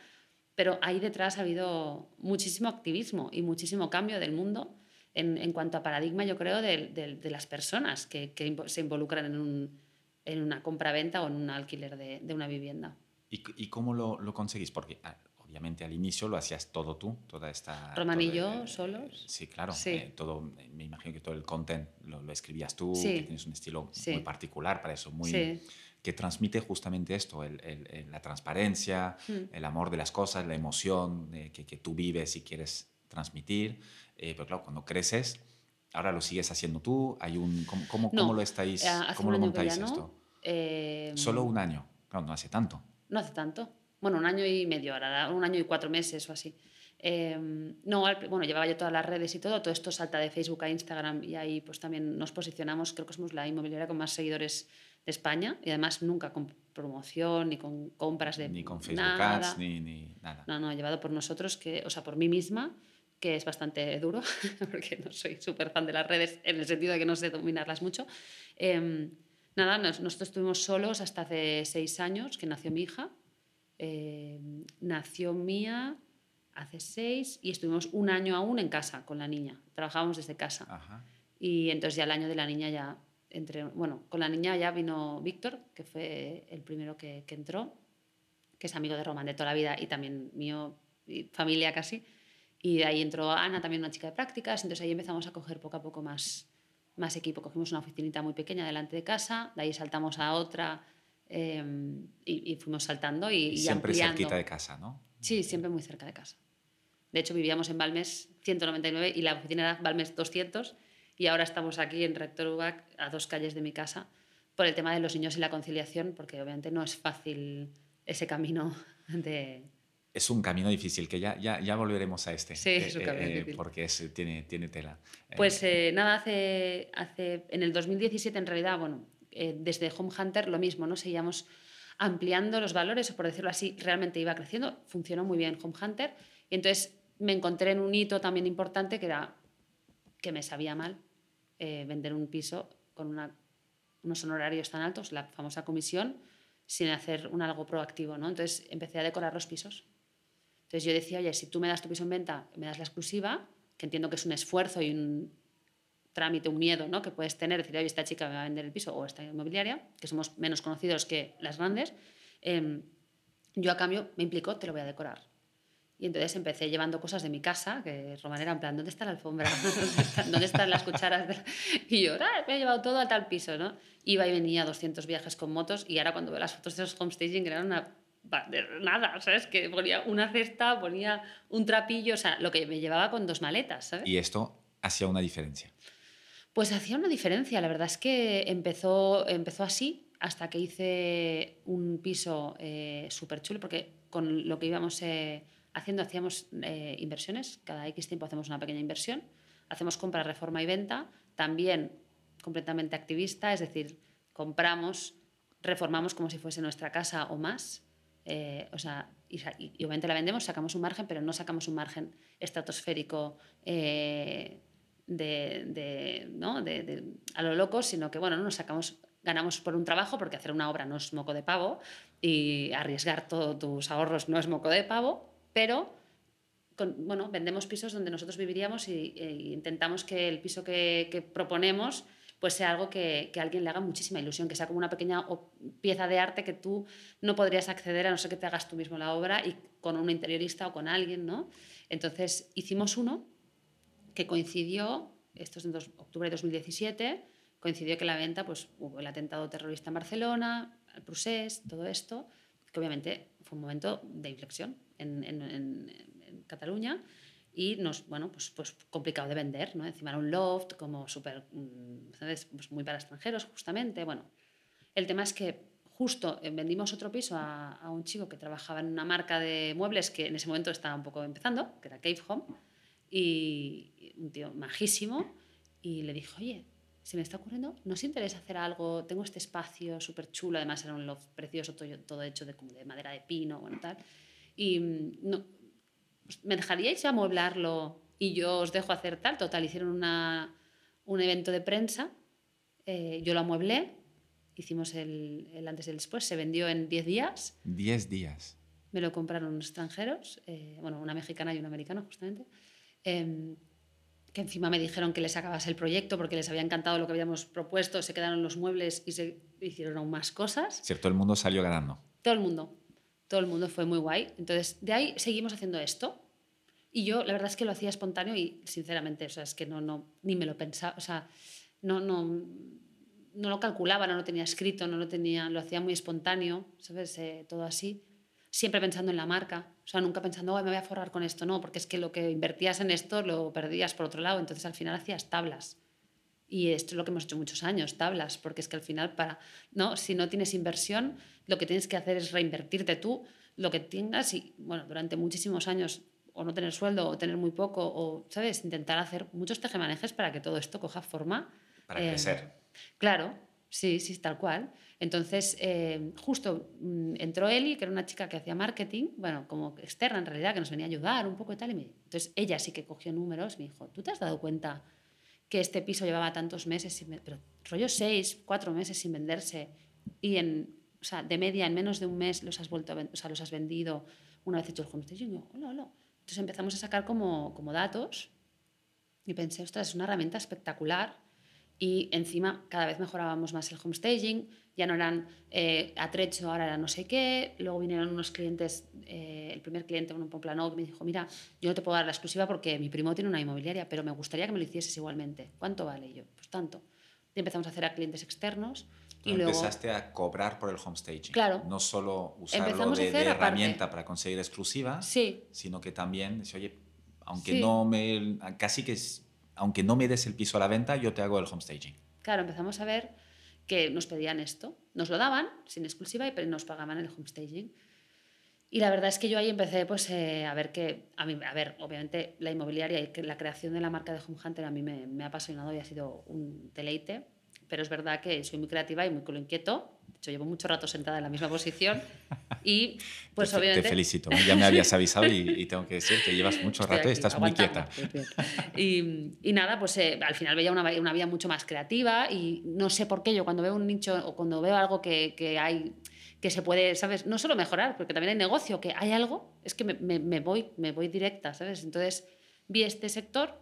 pero ahí detrás ha habido muchísimo activismo y muchísimo cambio del mundo en, en cuanto a paradigma, yo creo, de, de, de las personas que, que, se involucran en, un, en una compra-venta o en un alquiler de, de una vivienda. ¿Y, y cómo lo, lo, conseguís? Porque ah, obviamente al inicio lo hacías todo tú, toda esta... Roman y yo, solos. Sí, claro. Sí. Eh, todo, me imagino que todo el content lo, lo escribías tú, sí. que tienes un estilo sí. muy particular para eso, muy... que transmite justamente esto, el, la transparencia, mm. el amor de las cosas, la emoción eh, que, que, tú vives y quieres transmitir. Eh, pero claro, cuando creces, ahora lo sigues haciendo tú, hay un... ¿Cómo, cómo, no, cómo lo estáis, cómo lo montáis no, esto? Eh, Solo un año, claro, no hace tanto. No hace tanto bueno, un año y medio ahora, un año y cuatro meses o así. Eh, no, bueno, llevaba yo todas las redes y todo, todo esto salta de Facebook a Instagram y ahí pues también nos posicionamos, creo que somos la inmobiliaria con más seguidores de España y además nunca con promoción ni con compras de Ni con Facebook nada. Ads, ni, ni, nada. No, no, llevado por nosotros, que, o sea, por mí misma, que es bastante duro, porque no soy súper fan de las redes en el sentido de que no sé dominarlas mucho. Eh, nada, nosotros estuvimos solos hasta hace seis años, que nació mi hija, eh, nació Mía hace seis y estuvimos un año aún en casa con la niña. Trabajábamos desde casa. Ajá. Y entonces ya el año de la niña ya entre, bueno, con la niña ya vino Víctor, que fue el primero que, que, entró, que es amigo de Román de toda la vida y también mío, y familia casi. Y de ahí entró Ana, también una chica de prácticas. Entonces ahí empezamos a coger poco a poco más, más equipo. Cogimos una oficinita muy pequeña delante de casa, de ahí saltamos a otra eh, y, y, fuimos saltando y, y Siempre ampliando. cerquita de casa, ¿no? Sí, siempre muy cerca de casa. De hecho, vivíamos en Balmes 199 y la oficina era Balmes 200 y ahora estamos aquí en Rector Ubac, a dos calles de mi casa, por el tema de los niños y la conciliación, porque obviamente no es fácil ese camino de... Es un camino difícil, que ya, ya, ya volveremos a este. Sí, es un camino eh, difícil. Porque es, tiene, tiene tela. Pues eh, nada, hace, hace, en el 2017 en realidad, bueno, eh, desde Home Hunter lo mismo, ¿no? Seguíamos ampliando los valores, o por decirlo así, realmente iba creciendo, funcionó muy bien Home Hunter, y entonces me encontré en un hito también importante que era que me sabía mal eh, vender un piso con unos honorarios tan altos, la famosa comisión, sin hacer un algo proactivo, ¿no? Entonces empecé a decorar los pisos. Entonces yo decía, oye, si tú me das tu piso en venta, me das la exclusiva, que entiendo que es un esfuerzo y un, trámite, un miedo ¿no? que puedes tener, decir, oye, esta chica me va a vender el piso o esta inmobiliaria, que somos menos conocidos que las grandes, eh, yo a cambio me implicó, te lo voy a decorar. Y entonces empecé llevando cosas de mi casa, que Román era en plan, ¿dónde está la alfombra? ¿Dónde, está, ¿dónde están las cucharas? Y yo, ah, me he llevado todo a tal piso, ¿no? Iba y venía 200 viajes con motos y ahora cuando veo las fotos de esos homestaging eran una... Nada, ¿sabes? Que ponía una cesta, ponía un trapillo, o sea, lo que me llevaba con dos maletas, ¿sabes? Y esto hacía una diferencia. Pues hacía una diferencia. La verdad es que empezó, empezó así hasta que hice un piso eh, súper chulo, porque con lo que íbamos eh, haciendo hacíamos eh, inversiones. Cada X tiempo hacemos una pequeña inversión. Hacemos compra, reforma y venta. También completamente activista, es decir, compramos, reformamos como si fuese nuestra casa o más. Eh, o sea, y, obviamente la vendemos, sacamos un margen, pero no sacamos un margen estratosférico. De, ¿no? de, a lo loco, sino que bueno, no nos sacamos, ganamos por un trabajo, porque hacer una obra no es moco de pavo y arriesgar todos tus ahorros no es moco de pavo, pero con, bueno, vendemos pisos donde nosotros viviríamos e intentamos que el piso que, que proponemos pues sea algo que, que, a alguien le haga muchísima ilusión, que sea como una pequeña pieza de arte que tú no podrías acceder a no ser que te hagas tú mismo la obra y con un interiorista o con alguien, ¿no? Entonces hicimos uno que coincidió, esto es en dos, octubre de 2017, coincidió que la venta, pues hubo el atentado terrorista en Barcelona, el Prusés, todo esto, que obviamente fue un momento de inflexión en, en, en, en Cataluña y nos, bueno, pues, pues complicado de vender, ¿no? Encima era un loft como súper, ¿sabes? Pues muy para extranjeros, justamente, bueno. El tema es que justo eh, vendimos otro piso a, a, un chico que trabajaba en una marca de muebles que en ese momento estaba un poco empezando, que era Cave Home, y un tío majísimo, y le dije, oye, se me está ocurriendo, ¿nos interesa hacer algo? Tengo este espacio súper chulo, además era un loft precioso, todo, todo hecho de, como de madera de pino, bueno, tal. Y mm, no, pues, ¿me dejaríais amueblarlo y yo os dejo hacer tal? Total, hicieron una, un evento de prensa, eh, yo lo amueblé hicimos el, el antes y el después, se vendió en 10 días. 10 días. Me lo compraron unos extranjeros, eh, bueno, una mexicana y un americano justamente, em, que encima me dijeron que les acabase el proyecto porque les había encantado lo que habíamos propuesto, se quedaron los muebles y se hicieron aún más cosas. Cierto, el mundo salió ganando. Todo el mundo, todo el mundo fue muy guay. Entonces, de ahí seguimos haciendo esto. Y yo, la verdad es que lo hacía espontáneo y, sinceramente, o sea, es que no, no, ni me lo pensaba, o sea, no, no, no lo calculaba, no lo tenía escrito, no lo tenía, lo hacía muy espontáneo, ¿sabes? Eh, todo así. Siempre pensando en la marca, o sea, nunca pensando, me voy a forrar con esto, no, porque es que lo que invertías en esto lo perdías por otro lado, entonces al final hacías tablas. Y esto es lo que hemos hecho muchos años, tablas, porque es que al final, para, ¿no? si no tienes inversión, lo que tienes que hacer es reinvertirte tú lo que tengas y, bueno, durante muchísimos años o no tener sueldo o tener muy poco o, ¿sabes? Intentar hacer muchos tejemanejes para que todo esto coja forma. Para crecer. Claro, sí, sí, tal cual. Entonces, eh, justo mm, entró Eli, que era una chica que hacía marketing, bueno, como externa en realidad, que nos venía a ayudar un poco y tal. Y me, entonces, ella sí que cogió números y me dijo, ¿tú te has dado cuenta que este piso llevaba tantos meses, sin, pero rollo seis, cuatro meses sin venderse y en, o sea, de media en menos de un mes los has, vuelto o sea, los has vendido una vez hecho el homestaging? Yo, hola, hola. Entonces empezamos a sacar como, como datos y pensé, ostras, es una herramienta espectacular y encima cada vez mejorábamos más el homestaging, ya no eran eh, atrecho, ahora era no sé qué, luego vinieron unos clientes, eh, el primer cliente, un plano que me dijo, mira, yo no te puedo dar la exclusiva porque mi primo tiene una inmobiliaria, pero me gustaría que me lo hicieses igualmente. ¿Cuánto vale? Y yo, pues tanto. Y empezamos a hacer a clientes externos. y luego, empezaste a cobrar por el homestaging. Claro. No solo usarlo de, de herramienta para conseguir exclusiva, sí. sino que también, oye, aunque no me, casi que aunque no me des el piso a la venta, yo te hago el homestaging. Claro, empezamos a ver que nos pedían esto. Nos lo daban sin exclusiva y nos pagaban el homestaging. Y la verdad es que yo ahí empecé pues, eh, a ver que, a, mí, a ver, obviamente la inmobiliaria y la creación de la marca de Home Hunter a mí me, me ha apasionado y ha sido un deleite, pero es verdad que soy muy creativa y muy culo inquieto llevo mucho rato sentada en la misma posición y pues te, obviamente... Te felicito, ya me habías avisado y, tengo que decir que llevas mucho rato y estás muy quieta. Y, y, nada, pues eh, al final veía una, una, vida mucho más creativa y no sé por qué yo cuando veo un nicho o cuando veo algo que, que hay que se puede, ¿sabes? No solo mejorar, porque también hay negocio, que hay algo, es que me, me, voy, me voy directa, ¿sabes? Entonces vi este sector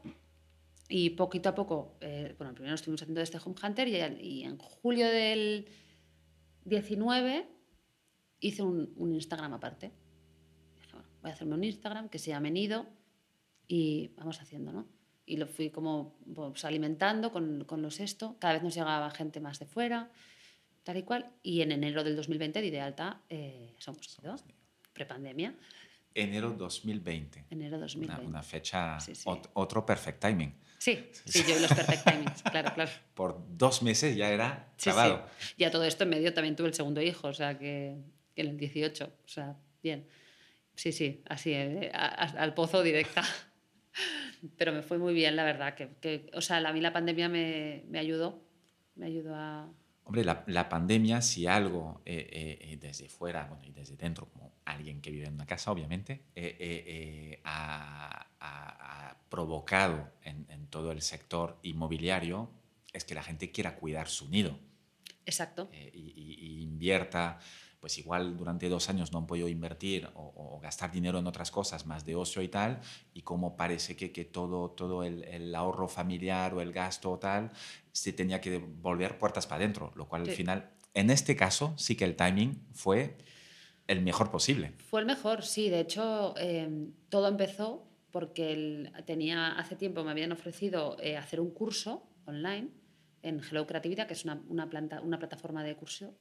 y poquito a poco, eh, bueno, primero estuvimos haciendo este Home Hunter y, y en julio del 19 hice un, un Instagram aparte. Dije, bueno, voy a hacerme un Instagram que se llame Nido y vamos haciendo, ¿no? Y lo fui como pues, alimentando con, con los esto. Cada vez nos llegaba gente más de fuera, tal y cual. Y en enero del 2020 di de alta eh, Somos Nido, prepandemia. Enero 2020. Enero 2020. Una, una fecha, otro perfect timing. Sí, sí, yo los perfect timings, claro, claro. Por dos meses ya era clavado. Sí, sí. Y a todo esto en medio también tuve el segundo hijo, o sea, que, en el 18, o sea, bien. Sí, sí, así, eh, al pozo directa. Pero me fue muy bien, la verdad, que, que o sea, a mí la pandemia me, me ayudó, me ayudó a, Hombre, la, la, pandemia, si algo eh, eh, eh, desde fuera bueno, y desde dentro, como alguien que vive en una casa, obviamente, ha, ha, ha, provocado en, en, todo el sector inmobiliario es que la gente quiera cuidar su nido. Exacto. y, y, y invierta pues igual durante dos años no han podido invertir o, o, gastar dinero en otras cosas más de ocio y tal, y como parece que, que todo, todo el, el, ahorro familiar o el gasto o tal se tenía que volver puertas para adentro, lo cual sí. al final, en este caso, sí que el timing fue el mejor posible. Fue el mejor, sí. De hecho, eh, todo empezó porque el, tenía, hace tiempo me habían ofrecido eh, hacer un curso online en Hello Creatividad, que es una, una, planta, una plataforma de curso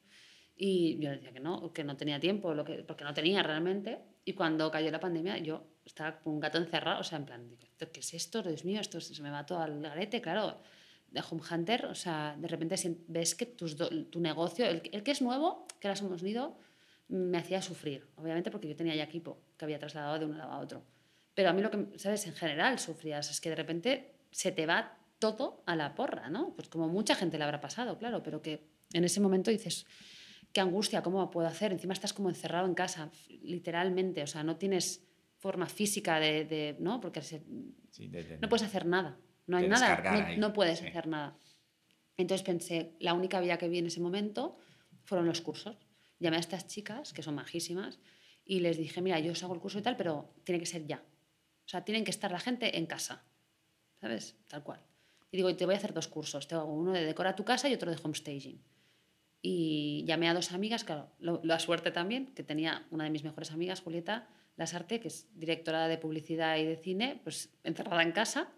y yo decía que no, que no tenía tiempo, lo que, porque no tenía realmente. Y cuando cayó la pandemia, yo estaba como un gato encerrado, o sea, en plan, ¿qué es esto? Dios mío, esto se me va todo al garete, claro. De Home Hunter, o sea, de repente ves que tus do, tu negocio, el, el, que es nuevo, que era Somos Nido, me hacía sufrir, obviamente porque yo tenía ya equipo que había trasladado de un lado a otro. Pero a mí lo que, ¿sabes? En general sufrías, es que de repente se te va todo a la porra, ¿no? Pues como mucha gente le habrá pasado, claro, pero que en ese momento dices, qué angustia, ¿cómo puedo hacer? Encima estás como encerrado en casa, literalmente, o sea, no tienes forma física de, de ¿no? Porque se, sí, no puedes hacer nada, no hay nada, no, no, puedes sí. hacer nada. Entonces pensé, la única vía que vi en ese momento fueron los cursos. Llamé a estas chicas, que son majísimas, y les dije, mira, yo os hago el curso y tal, pero tiene que ser ya. O sea, tienen que estar la gente en casa, ¿sabes? Tal cual. Y digo, te voy a hacer dos cursos. Te hago uno de decora tu casa y otro de homestaging. Y llamé a dos amigas, claro, la suerte también, que tenía una de mis mejores amigas, Julieta Lasarte, que es directora de publicidad y de cine, pues encerrada en casa.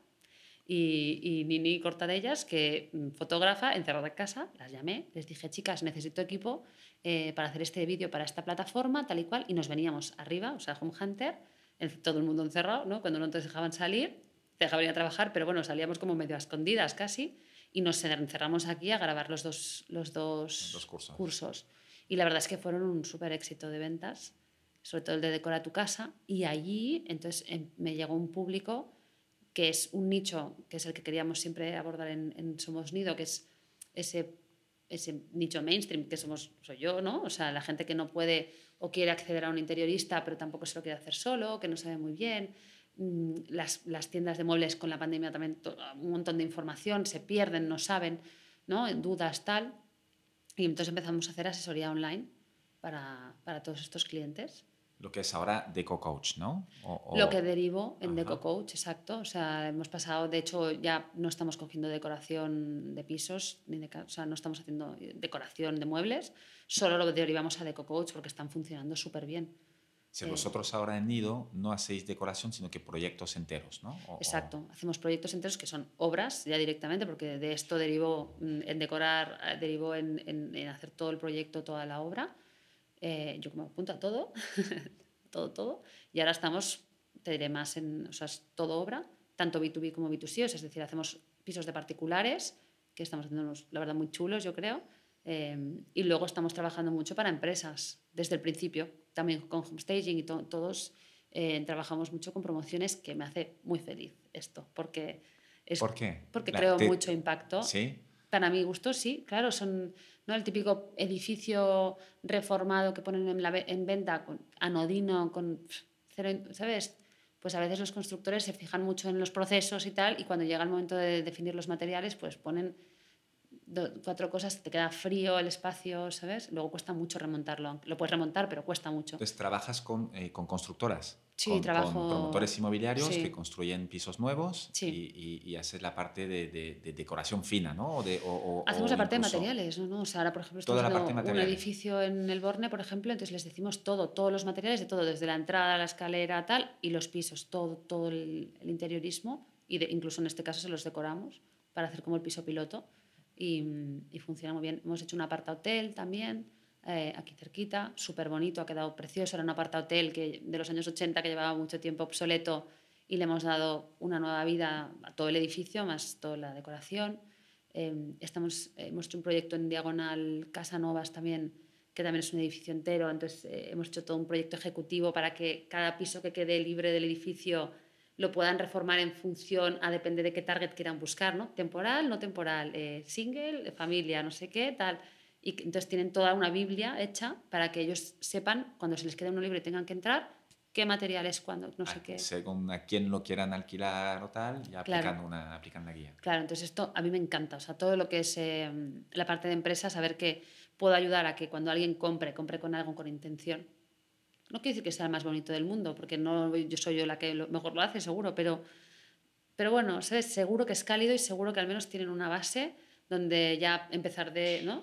Y, y Nini Cortadellas, que mm, fotógrafa, encerrada en casa, las llamé, les dije, chicas, necesito equipo eh, para hacer este vídeo para esta plataforma, tal y cual, y nos veníamos arriba, o sea, Home Hunter, todo el mundo encerrado, ¿no? Cuando no nos dejaban salir, te dejaban ir a trabajar, pero bueno, salíamos como medio a escondidas casi y nos encerramos aquí a grabar los dos, los dos, cursos. Y la verdad es que fueron un súper éxito de ventas, sobre todo el de Decora tu casa. Y allí entonces em, me llegó un público que es un nicho, que es el que queríamos siempre abordar en, Somos Nido, que es ese, ese nicho mainstream que somos, soy yo, ¿no? O sea, la gente que no puede o quiere acceder a un interiorista, pero tampoco se lo quiere hacer solo, que no sabe muy bien Mm, las, las, tiendas de muebles con la pandemia también un montón de información, se pierden, no saben, ¿no? dudas, tal. Y entonces empezamos a hacer asesoría online para, para todos estos clientes. Lo que es ahora Deco Coach, ¿no? Lo que derivó en Deco Coach, exacto. O sea, hemos pasado, de hecho, ya no estamos cogiendo decoración de pisos, ni de, o sea, no estamos haciendo decoración de muebles, solo lo derivamos a Deco Coach porque están funcionando súper bien. Si vosotros ahora en Nido no hacéis decoración, sino que proyectos enteros, ¿no? Exacto, hacemos proyectos enteros que son obras ya directamente, porque de esto derivó mm, en decorar, eh, derivó en, en, hacer todo el proyecto, toda la obra. Eh, yo como apunto a todo, todo, todo. Y ahora estamos, te diré más en, o sea, es todo obra, tanto B2B como B2C, es decir, hacemos pisos de particulares, que estamos haciendo unos, la verdad, muy chulos, yo creo. Eh, y luego estamos trabajando mucho para empresas, desde el principio también con homestaging y todos eh, trabajamos mucho con promociones que me hace muy feliz esto, porque es, ¿Por qué? Porque creo mucho impacto. Sí. Para mi gusto, sí, claro, son ¿no? el típico edificio reformado que ponen en, la, en venta con anodino, con cero, ¿sabes? Pues a veces los constructores se fijan mucho en los procesos y tal, y cuando llega el momento de definir los materiales, pues ponen cuatro cosas, te queda frío el espacio, ¿sabes? Luego cuesta mucho remontarlo. Lo puedes remontar, pero cuesta mucho. Entonces, ¿trabajas con, eh, con constructoras? Sí, con, trabajo... Con promotores inmobiliarios que construyen pisos nuevos y, y, haces la parte de, de, decoración fina, ¿no? O de, o, Hacemos la parte de materiales, ¿no? O sea, ahora, por ejemplo, estamos haciendo un edificio en el Borne, por ejemplo, entonces les decimos todo, todos los materiales de todo, desde la entrada, la escalera, tal, y los pisos, todo, todo el, interiorismo, y de, incluso en este caso se los decoramos para hacer como el piso piloto y, funciona muy bien. Hemos hecho un aparta hotel también, eh, aquí cerquita, súper bonito, ha quedado precioso. Era un aparta hotel que, de los años 80 que llevaba mucho tiempo obsoleto y le hemos dado una nueva vida a todo el edificio, más toda la decoración. Eh, estamos, hemos hecho un proyecto en Diagonal Casa Novas también, que también es un edificio entero. Entonces, eh, hemos hecho todo un proyecto ejecutivo para que cada piso que quede libre del edificio lo puedan reformar en función a depende de qué target quieran buscar, ¿no? Temporal, no temporal, eh, single, familia, no sé qué, tal. Y entonces tienen toda una Biblia hecha para que ellos sepan, cuando se les quede uno libre y tengan que entrar, qué materiales, cuando, no sé qué. Según a quién lo quieran alquilar o tal, ya aplican, una, aplican la guía. Claro, entonces esto a mí me encanta. O sea, todo lo que es eh, la parte de empresa, saber que puedo ayudar a que cuando alguien compre, compre con algo con intención no quiero decir que sea el más bonito del mundo, porque no yo soy yo la que mejor lo hace, seguro, pero, pero bueno, ¿sabes? seguro que es cálido y seguro que al menos tienen una base donde ya empezar de ¿no?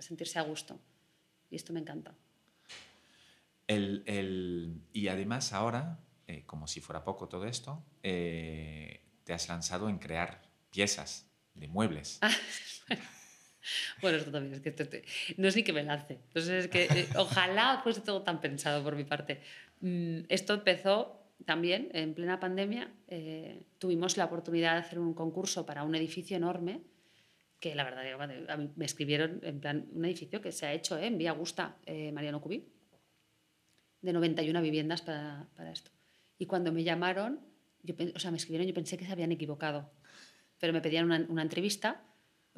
sentirse a gusto. Y esto me encanta. El, el, y además ahora, eh, como si fuera poco todo esto, eh, te has lanzado en crear piezas de muebles. Bueno, esto también es que no es ni que me lance. Entonces, es que eh, ojalá fuese todo tan pensado por mi parte. Mm, esto empezó también en plena pandemia. Eh, tuvimos la oportunidad de hacer un concurso para un edificio enorme que la verdad me escribieron en plan un edificio que se ha hecho ¿eh? en Vía Augusta, Mariano Cubí, de 91 viviendas para, para, esto. Y cuando me llamaron, yo, o sea, me escribieron, yo pensé que se habían equivocado, pero me pedían una, una entrevista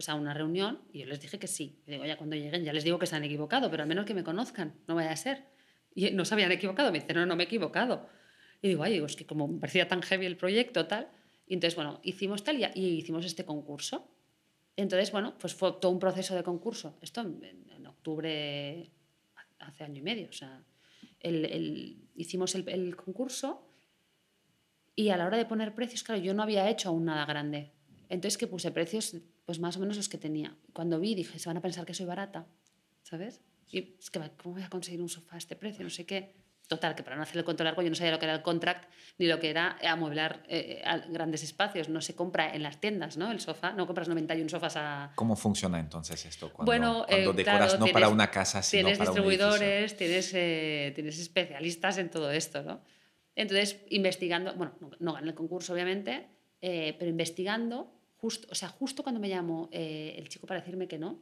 o sea, una reunión y yo les dije que sí. Y digo, ya cuando lleguen ya les digo que se han equivocado, pero al menos que me conozcan, no vaya a ser. Y no se habían equivocado, me dicen, no, no me he equivocado. Y digo, ay, es que como parecía tan heavy el proyecto, tal. Y entonces, bueno, hicimos tal y, y hicimos este concurso. Entonces, bueno, pues fue todo un proceso de concurso. Esto en, octubre, hace año y medio. O sea, hicimos el, concurso y a la hora de poner precios, claro, yo no había hecho aún nada grande. Entonces, que puse precios, pues más o menos los que tenía. Cuando vi, dije, se van a pensar que soy barata, ¿sabes? Es que, ¿cómo voy a conseguir un sofá a este precio? No sé qué. Total, que para no hacer el cuento largo yo no sabía lo que era el contract ni lo que era amueblar eh, grandes espacios. No se compra en las tiendas, ¿no? El sofá, no compras 91 sofás a... ¿Cómo funciona entonces esto? Cuando, bueno, cuando eh, decoras claro, no tienes, para una casa, sino tienes para distribuidores, tienes, eh, tienes especialistas en todo esto, ¿no? Entonces, investigando, bueno, no, no gané el concurso obviamente, eh, pero investigando, justo, o sea, justo cuando me llamó eh, el chico para decirme que no,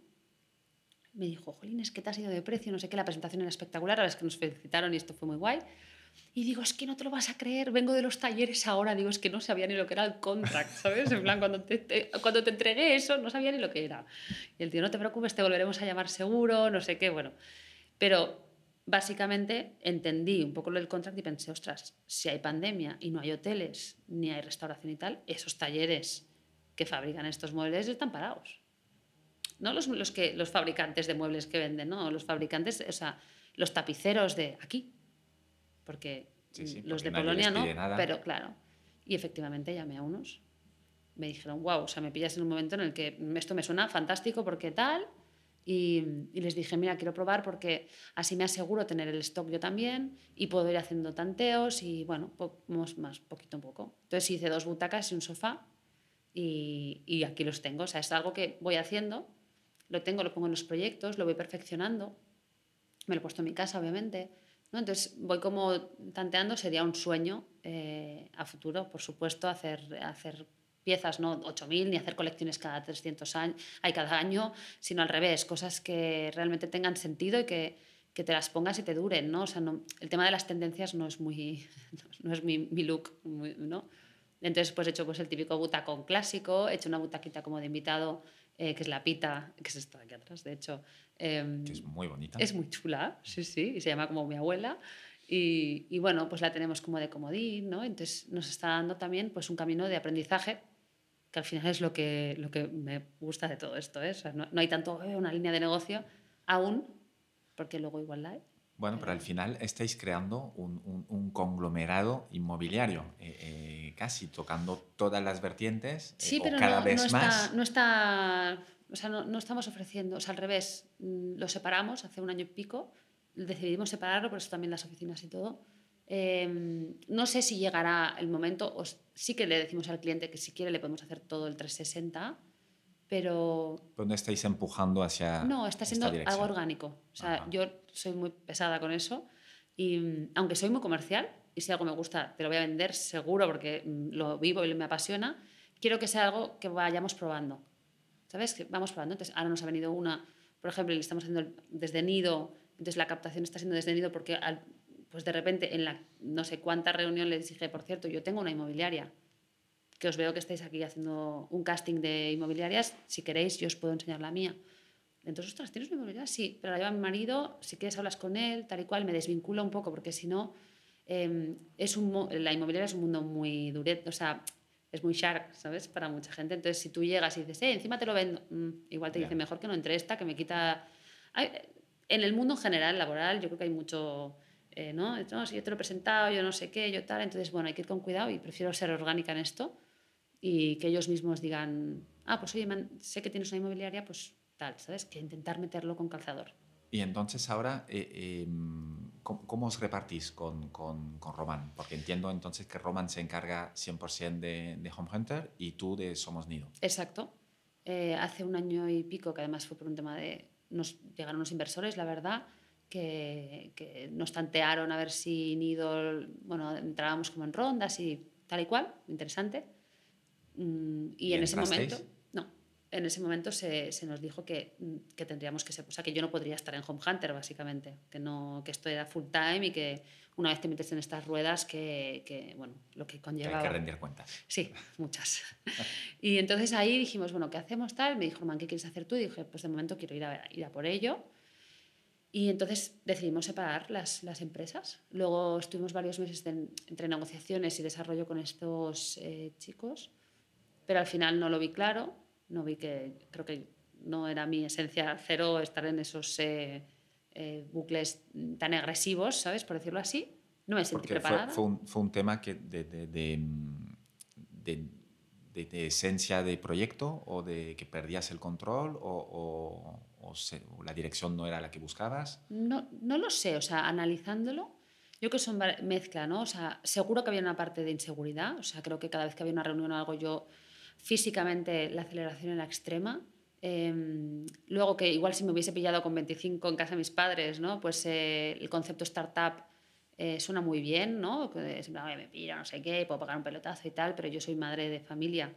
me dijo, Jolín, es que te has ido de precio, no sé qué, la presentación era espectacular, a es que nos felicitaron y esto fue muy guay. Y digo, es que no te lo vas a creer, vengo de los talleres ahora, digo, es que no sabía ni lo que era el contract, ¿sabes? En plan, cuando te, cuando te entregué eso, no sabía ni lo que era. Y el tío, no te preocupes, te volveremos a llamar seguro, no sé qué, bueno. Pero básicamente entendí un poco lo del contract y pensé, ostras, si hay pandemia y no hay hoteles, ni hay restauración y tal, esos talleres que fabrican estos muebles están parados. No los, los, que, los fabricantes de muebles que venden, no, los fabricantes, o sea, los tapiceros de aquí, porque Sí, sí, los porque de Polonia no, nada. pero claro. Y efectivamente llamé a unos. Me dijeron, wow, o sea, me pillas en un momento en el que esto me suena fantástico porque tal. Y, y les dije, mira, quiero probar porque así me aseguro tener el stock yo también y puedo ir haciendo tanteos y bueno, po- más, más poquito a poco. Entonces hice dos butacas y un sofá y, y aquí los tengo. O sea, es algo que voy haciendo, lo tengo, lo pongo en los proyectos, lo voy perfeccionando. Me lo he puesto en mi casa, obviamente. ¿no? Entonces voy como tanteando, sería un sueño eh, a futuro, por supuesto, hacer, hacer piezas, no 8.000, ni hacer colecciones cada 300 años, hay cada año, sino al revés, cosas que realmente tengan sentido y que, que te las pongas y te duren, ¿no? O sea, no, el tema de las tendencias no es muy, no es mi, mi look, muy- ¿no? Entonces, pues he hecho pues, el típico butacón clásico, he hecho una butaquita como de invitado, eh, que es la pita, que es esta de aquí atrás, de hecho. Que es muy bonita. es muy chula, sí, sí, y se llama como mi abuela. Y, y bueno, pues la tenemos como de comodín, ¿no? Entonces nos está dando también pues un camino de aprendizaje, que al final es lo que, lo que me gusta de todo esto, ¿eh? O sea, no, no hay tanto eh, una línea de negocio aún, porque luego igual la hay. Bueno, pero al final estáis creando un, un- un conglomerado inmobiliario, eh, eh, casi tocando todas las vertientes, eh, Sí, o pero cada no, vez no está, más. no está, o sea, no, no estamos ofreciendo, o sea, al revés, mm, lo separamos hace un año y pico, decidimos separarlo, por eso también las oficinas y todo. Eh, no sé si llegará el momento, o sí que le decimos al cliente que si quiere le podemos hacer todo el 360, pero Pero no estáis empujando hacia. no, está siendo algo orgánico. O sea, Ajá. yo soy muy pesada con eso y mm, aunque soy muy comercial y si algo me gusta, te lo voy a vender seguro porque mm, lo vivo y me apasiona, quiero que sea algo que vayamos probando. ¿Sabes? Que vamos probando. Entonces, ahora nos ha venido una, por ejemplo, le estamos haciendo desde nido, entonces la captación está siendo desde nido porque al- pues de repente en la no sé cuánta reunión les dije, por cierto, yo tengo una inmobiliaria que os veo que estáis aquí haciendo un casting de inmobiliarias, si queréis yo os puedo enseñar la mía. Entonces, ostras, ¿tienes una inmobiliaria? Sí, pero la lleva mi marido, si quieres hablas con él, tal y cual, me desvincula un poco, porque si no, eh, es un, la inmobiliaria es un mundo muy dureto, o sea, es muy shark, ¿sabes? Para mucha gente. Entonces, si tú llegas y dices, eh, encima te lo vendo, mm, igual te Ya. dice, mejor que no entre esta, que me quita... En el mundo en general, laboral, yo creo que hay mucho... eh, ¿no? no, si yo te lo he presentado, yo no sé qué, yo tal. Entonces, bueno, hay que ir con cuidado y prefiero ser orgánica en esto y que ellos mismos digan, ah, pues oye, man, sé que tienes una inmobiliaria, pues tal, ¿sabes? Que intentar meterlo con calzador. Y entonces ahora, eh, eh, ¿cómo, cómo os repartís con, con, con Roman? Porque entiendo entonces que Roman se encarga 100% de, de Home Hunter y tú de Somos Nido. Exacto. Eh, hace un año y pico, que además fue por un tema de... Nos llegaron unos inversores, la verdad, que, que nos tantearon a ver si Nido, bueno, entrábamos como en rondas y tal y cual, interesante. Mm, y, ¿Y en ese momento, no, en ese momento se, se nos dijo que, mm, que tendríamos que ser, o sea, que yo no podría estar en Home Hunter, básicamente, que, no, que esto era full time y que una vez te metes en estas ruedas, que, que bueno, lo que Que conlleva... hay que rendir cuentas. Sí, muchas. Y entonces ahí dijimos, bueno, ¿qué hacemos tal? Me dijo, Román, ¿qué quieres hacer tú? Y dije, pues de momento quiero ir a, ir a por ello. Y entonces decidimos separar las, las empresas. Luego estuvimos varios meses de- entre negociaciones y desarrollo con estos eh, chicos, pero al final no lo vi claro No vi que, creo que no era mi esencia cero estar en esos eh, eh, bucles tan agresivos, ¿sabes? Por decirlo así. No me sentí preparada. Fue, un, fue, un, tema que de, de, de, de, esencia de proyecto o de que perdías el control o, o, o, la dirección no era la que buscabas. No, no lo sé, o sea, analizándolo, yo creo que son mezcla, ¿no? O sea, seguro que había una parte de inseguridad, o sea, creo que cada vez que había una reunión o algo yo físicamente la aceleración era extrema. Eh, luego que igual si me hubiese pillado con 25 en casa de mis padres, ¿no? Pues eh, el concepto startup eh, suena muy bien, ¿no? Que siempre me pillo, no sé qué, puedo pagar un pelotazo y tal, pero yo soy madre de familia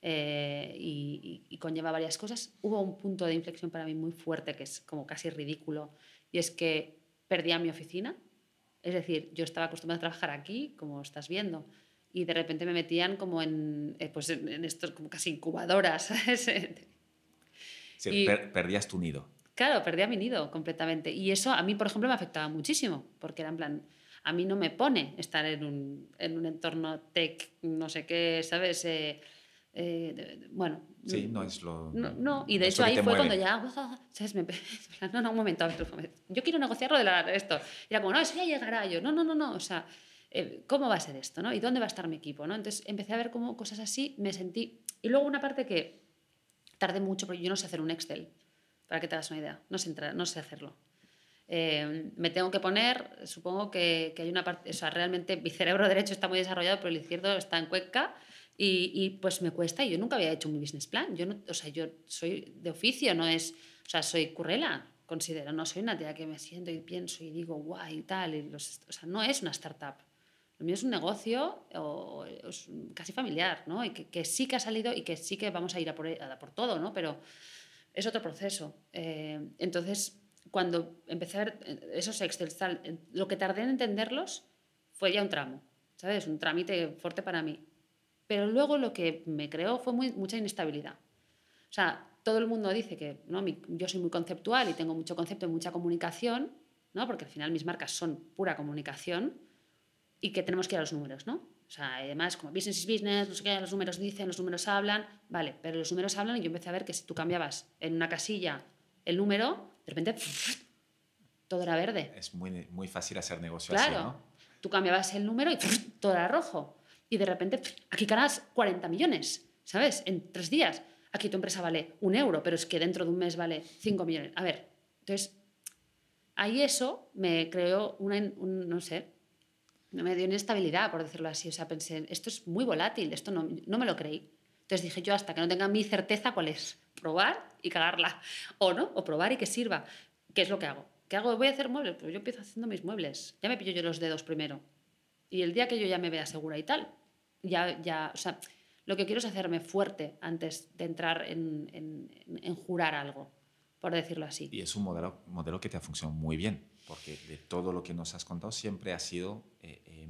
eh, y, y, conlleva varias cosas. Hubo un punto de inflexión para mí muy fuerte que es como casi ridículo y es que perdía mi oficina. Es decir, yo estaba acostumbrada a trabajar aquí, como estás viendo, y de repente me metían como en, eh, pues en, estos como casi incubadoras, ¿sabes? Sí, y, per perdías tu nido. Claro, perdía mi nido completamente. Y eso a mí, por ejemplo, me afectaba muchísimo, porque era en plan, a mí no me pone estar en un, en un entorno tech, no sé qué, ¿sabes? Eh, eh, bueno. Sí, no es lo. No, no. y de hecho ahí fue mueve. cuando ya. ¿sabes? Me, no, no, un momento, yo quiero negociarlo de la, esto. Y era como, no, eso ya llegará. Yo, no, no, no, no. O sea, eh, ¿cómo va a ser esto? ¿no? ¿Y dónde va a estar mi equipo? ¿no? Entonces empecé a ver como cosas así, me sentí. Y luego una parte que tardé mucho, porque yo no sé hacer un Excel, para que te hagas una idea. No sé, entrar, no sé hacerlo. Eh, me tengo que poner, supongo que, que, hay una parte, o sea, realmente mi cerebro derecho está muy desarrollado, pero el izquierdo está en cuenca y, y, pues me cuesta. Yo nunca había hecho un business plan. Yo, no, o sea, yo soy de oficio, no es, o sea, soy currela, considero, no soy una tía que me siento y pienso y digo, guay y tal. Y los, o sea, no es una startup. Lo mío es un negocio o, es casi familiar, ¿no? Y que, sí que ha salido y que sí que vamos a ir a por, a por todo, ¿no? Pero es otro proceso. Eh, entonces, cuando empecé a ver eh, esos Excel, tal, lo que tardé en entenderlos fue ya un tramo, ¿sabes? Un trámite fuerte para mí. Pero luego lo que me creó fue mucha inestabilidad. O sea, todo el mundo dice que yo soy muy conceptual y tengo mucho concepto y mucha comunicación, ¿no? porque al final mis marcas son pura comunicación y que tenemos que ir a los números, ¿no? O sea, además, como business is business, no sé qué, los números dicen, los números hablan, vale, pero los números hablan y yo empecé a ver que si tú cambiabas en una casilla el número, de repente todo era verde. Es muy, muy fácil hacer negocio claro. así, ¿no? Tú cambiabas el número y todo era rojo. Y de repente aquí ganas 40 millones, ¿sabes? En tres días. Aquí tu empresa vale un euro, pero es que dentro de un mes vale 5 millones. A ver, entonces, ahí eso me creó una, un, no sé, me dio inestabilidad, por decirlo así. O sea, pensé, esto es muy volátil, esto no, no me lo creí. Entonces dije yo, hasta que no tenga mi certeza cuál es, probar y cagarla. O no, o probar y que sirva. ¿Qué es lo que hago? ¿Qué hago? ¿Voy a hacer muebles? Pues yo empiezo haciendo mis muebles. Ya me pillo yo los dedos primero. Y el día que yo ya me vea segura y tal, ya, ya, o sea, lo que quiero es hacerme fuerte antes de entrar en, en, en jurar algo, por decirlo así. Y es un modelo, modelo que te ha funcionado muy bien, porque de todo lo que nos has contado siempre ha sido eh, eh,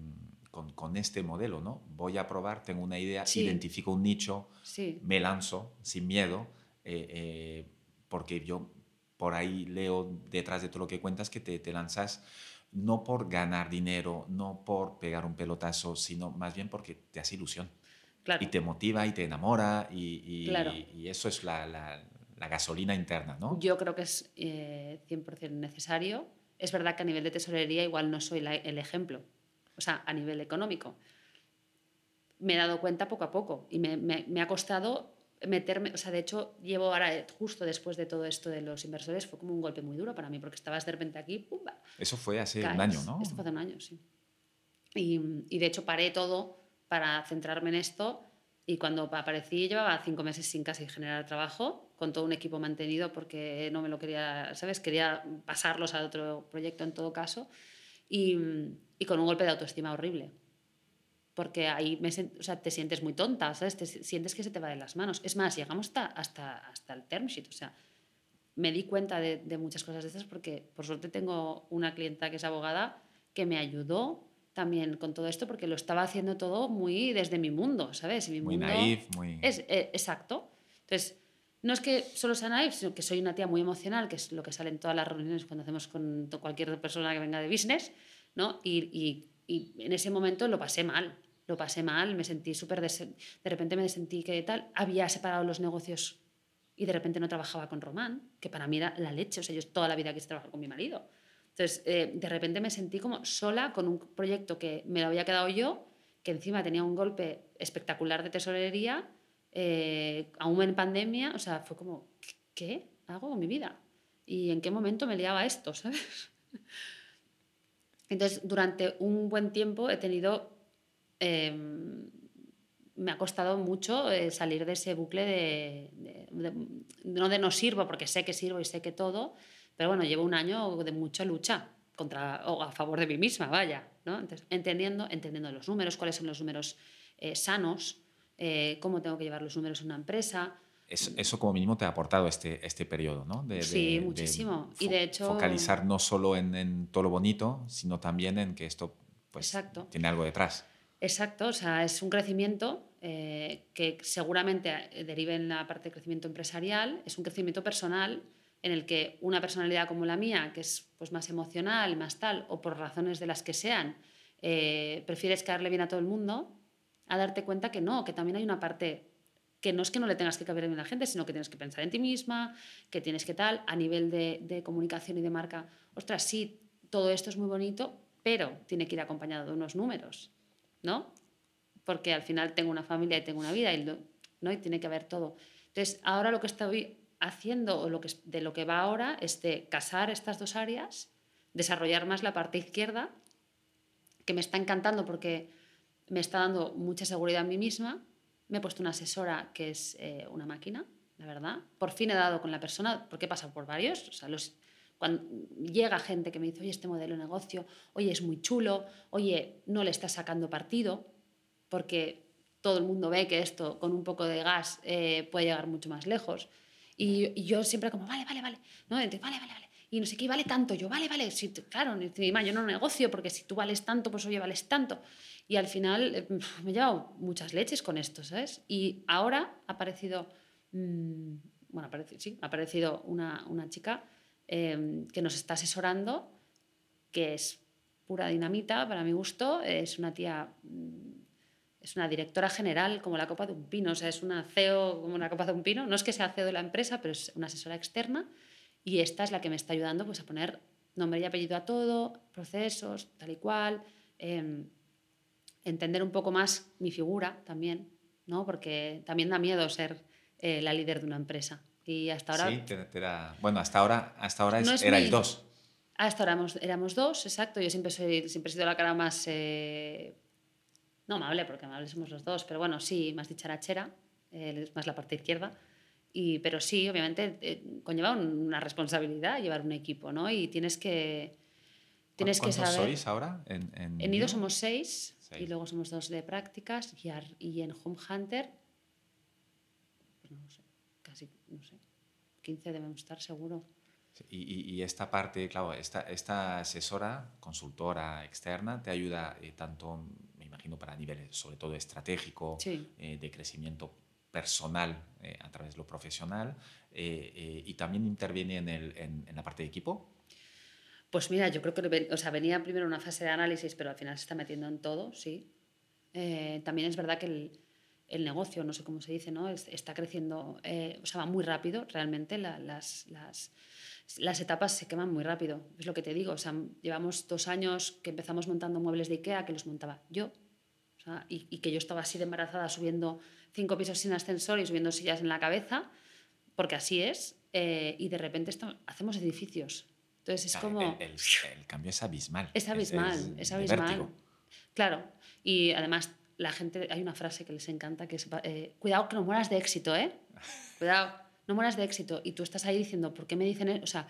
con, con, este modelo, ¿no? Voy a probar, tengo una idea, sí. identifico un nicho, sí. me lanzo sin miedo, eh, porque yo por ahí leo detrás de todo lo que cuentas que te, te lanzas no por ganar dinero, no por pegar un pelotazo, sino más bien porque te hace ilusión. Claro. Y te motiva y te enamora y, y, claro. y eso es la, la, la, gasolina interna, ¿no? Yo creo que es eh, 100% necesario. Es verdad que a nivel de tesorería igual no soy la, el ejemplo, o sea, a nivel económico. Me he dado cuenta poco a poco y me, me, me ha costado meterme, o sea, de hecho, llevo ahora, eh, justo después de todo esto de los inversores, fue como un golpe muy duro para mí, porque estabas de repente aquí, ¡pumba! Eso fue hace caes. un año, ¿no? Esto fue hace un año, sí. Y, y, de hecho paré todo para centrarme en esto y cuando aparecí llevaba cinco meses sin casi generar trabajo, con todo un equipo mantenido porque no me lo quería, ¿sabes? Quería pasarlos a otro proyecto en todo caso y, y con un golpe de autoestima horrible porque ahí me, o sea, te sientes muy tonta, ¿sabes? Te sientes que se te va de las manos. Es más, llegamos hasta, hasta, hasta el term sheet, o sea, me di cuenta de, de, muchas cosas de estas porque por suerte tengo una clienta que es abogada que me ayudó también con todo esto porque lo estaba haciendo todo muy desde mi mundo, ¿sabes? Mi muy mundo naif, muy... Es, eh, exacto. Entonces, no es que solo sea naif, sino que soy una tía muy emocional, que es lo que sale en todas las reuniones cuando hacemos con cualquier persona que venga de business, ¿no? Y, y, y en ese momento lo pasé mal, lo pasé mal, me sentí súper... De, de repente me sentí que tal, había separado los negocios y de repente no trabajaba con Román, que para mí era la leche, o sea, yo toda la vida quise trabajar con mi marido. Entonces, eh, de repente me sentí como sola con un proyecto que me lo había quedado yo, que encima tenía un golpe espectacular de tesorería, eh, aún en pandemia, o sea, fue como, ¿qué hago con mi vida? ¿Y en qué momento me liaba esto, sabes? Entonces, durante un buen tiempo he tenido em, me ha costado mucho eh, salir de ese bucle de, no de no sirvo, porque sé que sirvo y sé que todo, pero bueno, llevo un año de mucha lucha contra, o a favor de mí misma, vaya, ¿no? entendiendo, entendiendo los números, cuáles son los números eh, sanos, eh, cómo tengo que llevar los números en una empresa. Eso, como mínimo te ha aportado este, este periodo, ¿no? sí, muchísimo. y de hecho... Focalizar no solo en, en, todo lo bonito, sino también en que esto pues, tiene algo detrás. Exacto, o sea, es un crecimiento eh, que seguramente eh, derive en la parte de crecimiento empresarial, es un crecimiento personal en el que una personalidad como la mía, que es pues, más emocional, más tal, o por razones de las que sean, eh, prefieres caerle bien a todo el mundo, a darte cuenta que no, que también hay una parte que no es que no le tengas que caer bien a la gente, sino que tienes que pensar en ti misma, que tienes que tal, a nivel de, de comunicación y de marca, ostras, sí, todo esto es muy bonito, pero tiene que ir acompañado de unos números, ¿no? porque al final tengo una familia y tengo una vida y, ¿no? y tiene que haber todo. Entonces, ahora lo que estoy haciendo o lo que, de lo que va ahora es de casar estas dos áreas, desarrollar más la parte izquierda, que me está encantando porque me está dando mucha seguridad a mí misma. Me he puesto una asesora que es eh, una máquina, la verdad. Por fin he dado con la persona, porque he pasado por varios. O sea, los, cuando llega gente que me dice, oye, este modelo de negocio, oye, es muy chulo, oye, no le está sacando partido porque todo el mundo ve que esto con un poco de gas eh, puede llegar mucho más lejos. Y, yo siempre como, vale, vale, vale, ¿no? vale, vale, vale. Y no sé qué, vale tanto. Yo, vale, vale, sí, claro, yo no negocio porque si tú vales tanto, pues oye, vales tanto. Y al final eh, me he llevado muchas leches con esto, ¿sabes? Y ahora ha aparecido, mm, bueno, sí, ha aparecido una, una chica em, que nos está asesorando, que es pura dinamita, para mi gusto, es una tía mm, es una directora general como la copa de un pino, o sea, es una CEO como una copa de un pino. No es que sea CEO de la empresa, pero es una asesora externa y esta es la que me está ayudando pues, a poner nombre y apellido a todo, procesos, tal y cual, em, entender un poco más mi figura también, ¿no? porque también da miedo ser eh, la líder de una empresa. Y hasta ahora... Sí, te, bueno, hasta ahora, hasta ahora es, erais dos. Hasta ahora éramos, éramos, dos, exacto. Yo siempre, soy, siempre he sido la cara más... Eh, no amable, porque amables somos los dos, pero bueno, sí, más dicharachera, es más la parte izquierda. Y, pero sí, obviamente, eh, conlleva una responsabilidad llevar un equipo, ¿no? Y tienes que, tienes que saber... sois ahora? En, en... en Nido somos seis, y luego somos dos de prácticas y, y en Home Hunter, pues no sé, casi, no sé, 15 debemos estar seguro. Y, y, esta parte, claro, esta, esta asesora, consultora externa, te ayuda eh, tanto para niveles sobre todo estratégico, eh, de crecimiento personal eh, a través de lo profesional, eh, y también interviene en, el, en, la parte de equipo. Pues mira, yo creo que o sea, venía primero una fase de análisis, pero al final se está metiendo en todo, sí. también es verdad que el, el, negocio, no sé cómo se dice, ¿no? está creciendo, o sea, va muy rápido realmente. las, las, las etapas se queman muy rápido, es lo que te digo. O sea, llevamos dos años que empezamos montando muebles de IKEA que los montaba yo y, que yo estaba así de embarazada subiendo cinco pisos sin ascensor y subiendo sillas en la cabeza, porque así es, eh, y de repente hacemos edificios. Entonces es como... El, cambio es abismal. Es abismal, es, abismal. Claro, y además la gente, hay una frase que les encanta que es, eh, cuidado que no mueras de éxito, ¿eh? Cuidado, no mueras de éxito. Y tú estás ahí diciendo, ¿por qué me dicen eso? O sea,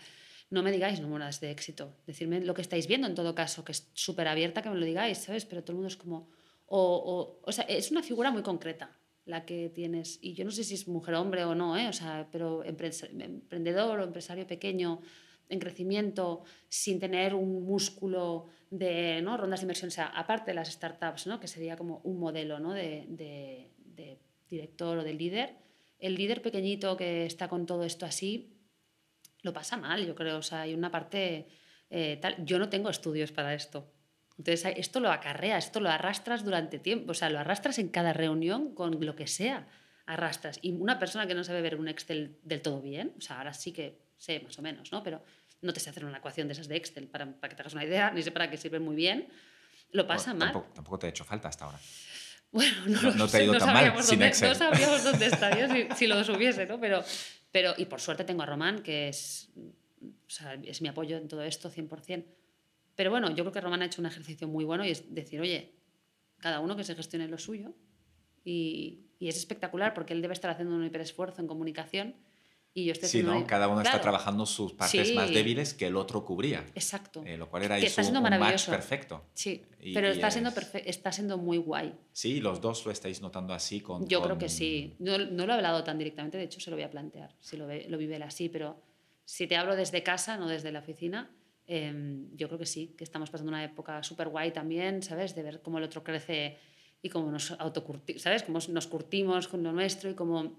no me digáis no mueras de éxito. Decirme lo que estáis viendo en todo caso, que es súper abierta que me lo digáis, ¿sabes? Pero todo el mundo es como, o, o, sea, es una figura muy concreta la que tienes. Y yo no sé si es mujer hombre o no, ¿eh? o sea, pero emprendedor o empresario pequeño en crecimiento sin tener un músculo de ¿no? rondas de inversión, sea, aparte de las startups, ¿no? que sería como un modelo ¿no? de, de, de director o de líder, el líder pequeñito que está con todo esto así, lo pasa mal, yo creo. O sea, hay una parte eh, tal. Yo no tengo estudios para esto. Entonces, esto lo acarrea, esto lo arrastras durante tiempo, o sea, lo arrastras en cada reunión con lo que sea, arrastras. Y una persona que no sabe ver un Excel del todo bien, o sea, ahora sí que sé más o menos, ¿no? Pero no te sé hacer una ecuación de esas de Excel para, para que te hagas una idea, ni sé para qué sirven muy bien, lo pasa mal. Tampoco, te ha hecho falta hasta ahora. Bueno, no, te ha ido tan mal sin Excel. No sabríamos dónde estaría si, si lo subiese, ¿no? Pero, pero, y por suerte tengo a Román, que es, o sea, es mi apoyo en todo esto 100%. Pero bueno, yo creo que Román ha hecho un ejercicio muy bueno y es decir, oye, cada uno que se gestione lo suyo. Y, y es espectacular porque él debe estar haciendo un hiperesfuerzo en comunicación y yo estoy sí, ¿no? Cada uno está trabajando sus partes más débiles que el otro cubría. Exacto. Eh, lo cual era eso, un match perfecto. Sí, pero está, siendo está siendo muy guay. Sí, los dos lo estáis notando así con... Yo creo que sí. No, no, lo he hablado tan directamente, de hecho se lo voy a plantear, si lo, ve, lo vive él así, pero si te hablo desde casa, no desde la oficina, Em, yo creo que sí, que estamos pasando una época súper guay también, ¿sabes? De ver cómo el otro crece y cómo nos autocurtimos, ¿sabes? Cómo nos curtimos con lo nuestro y cómo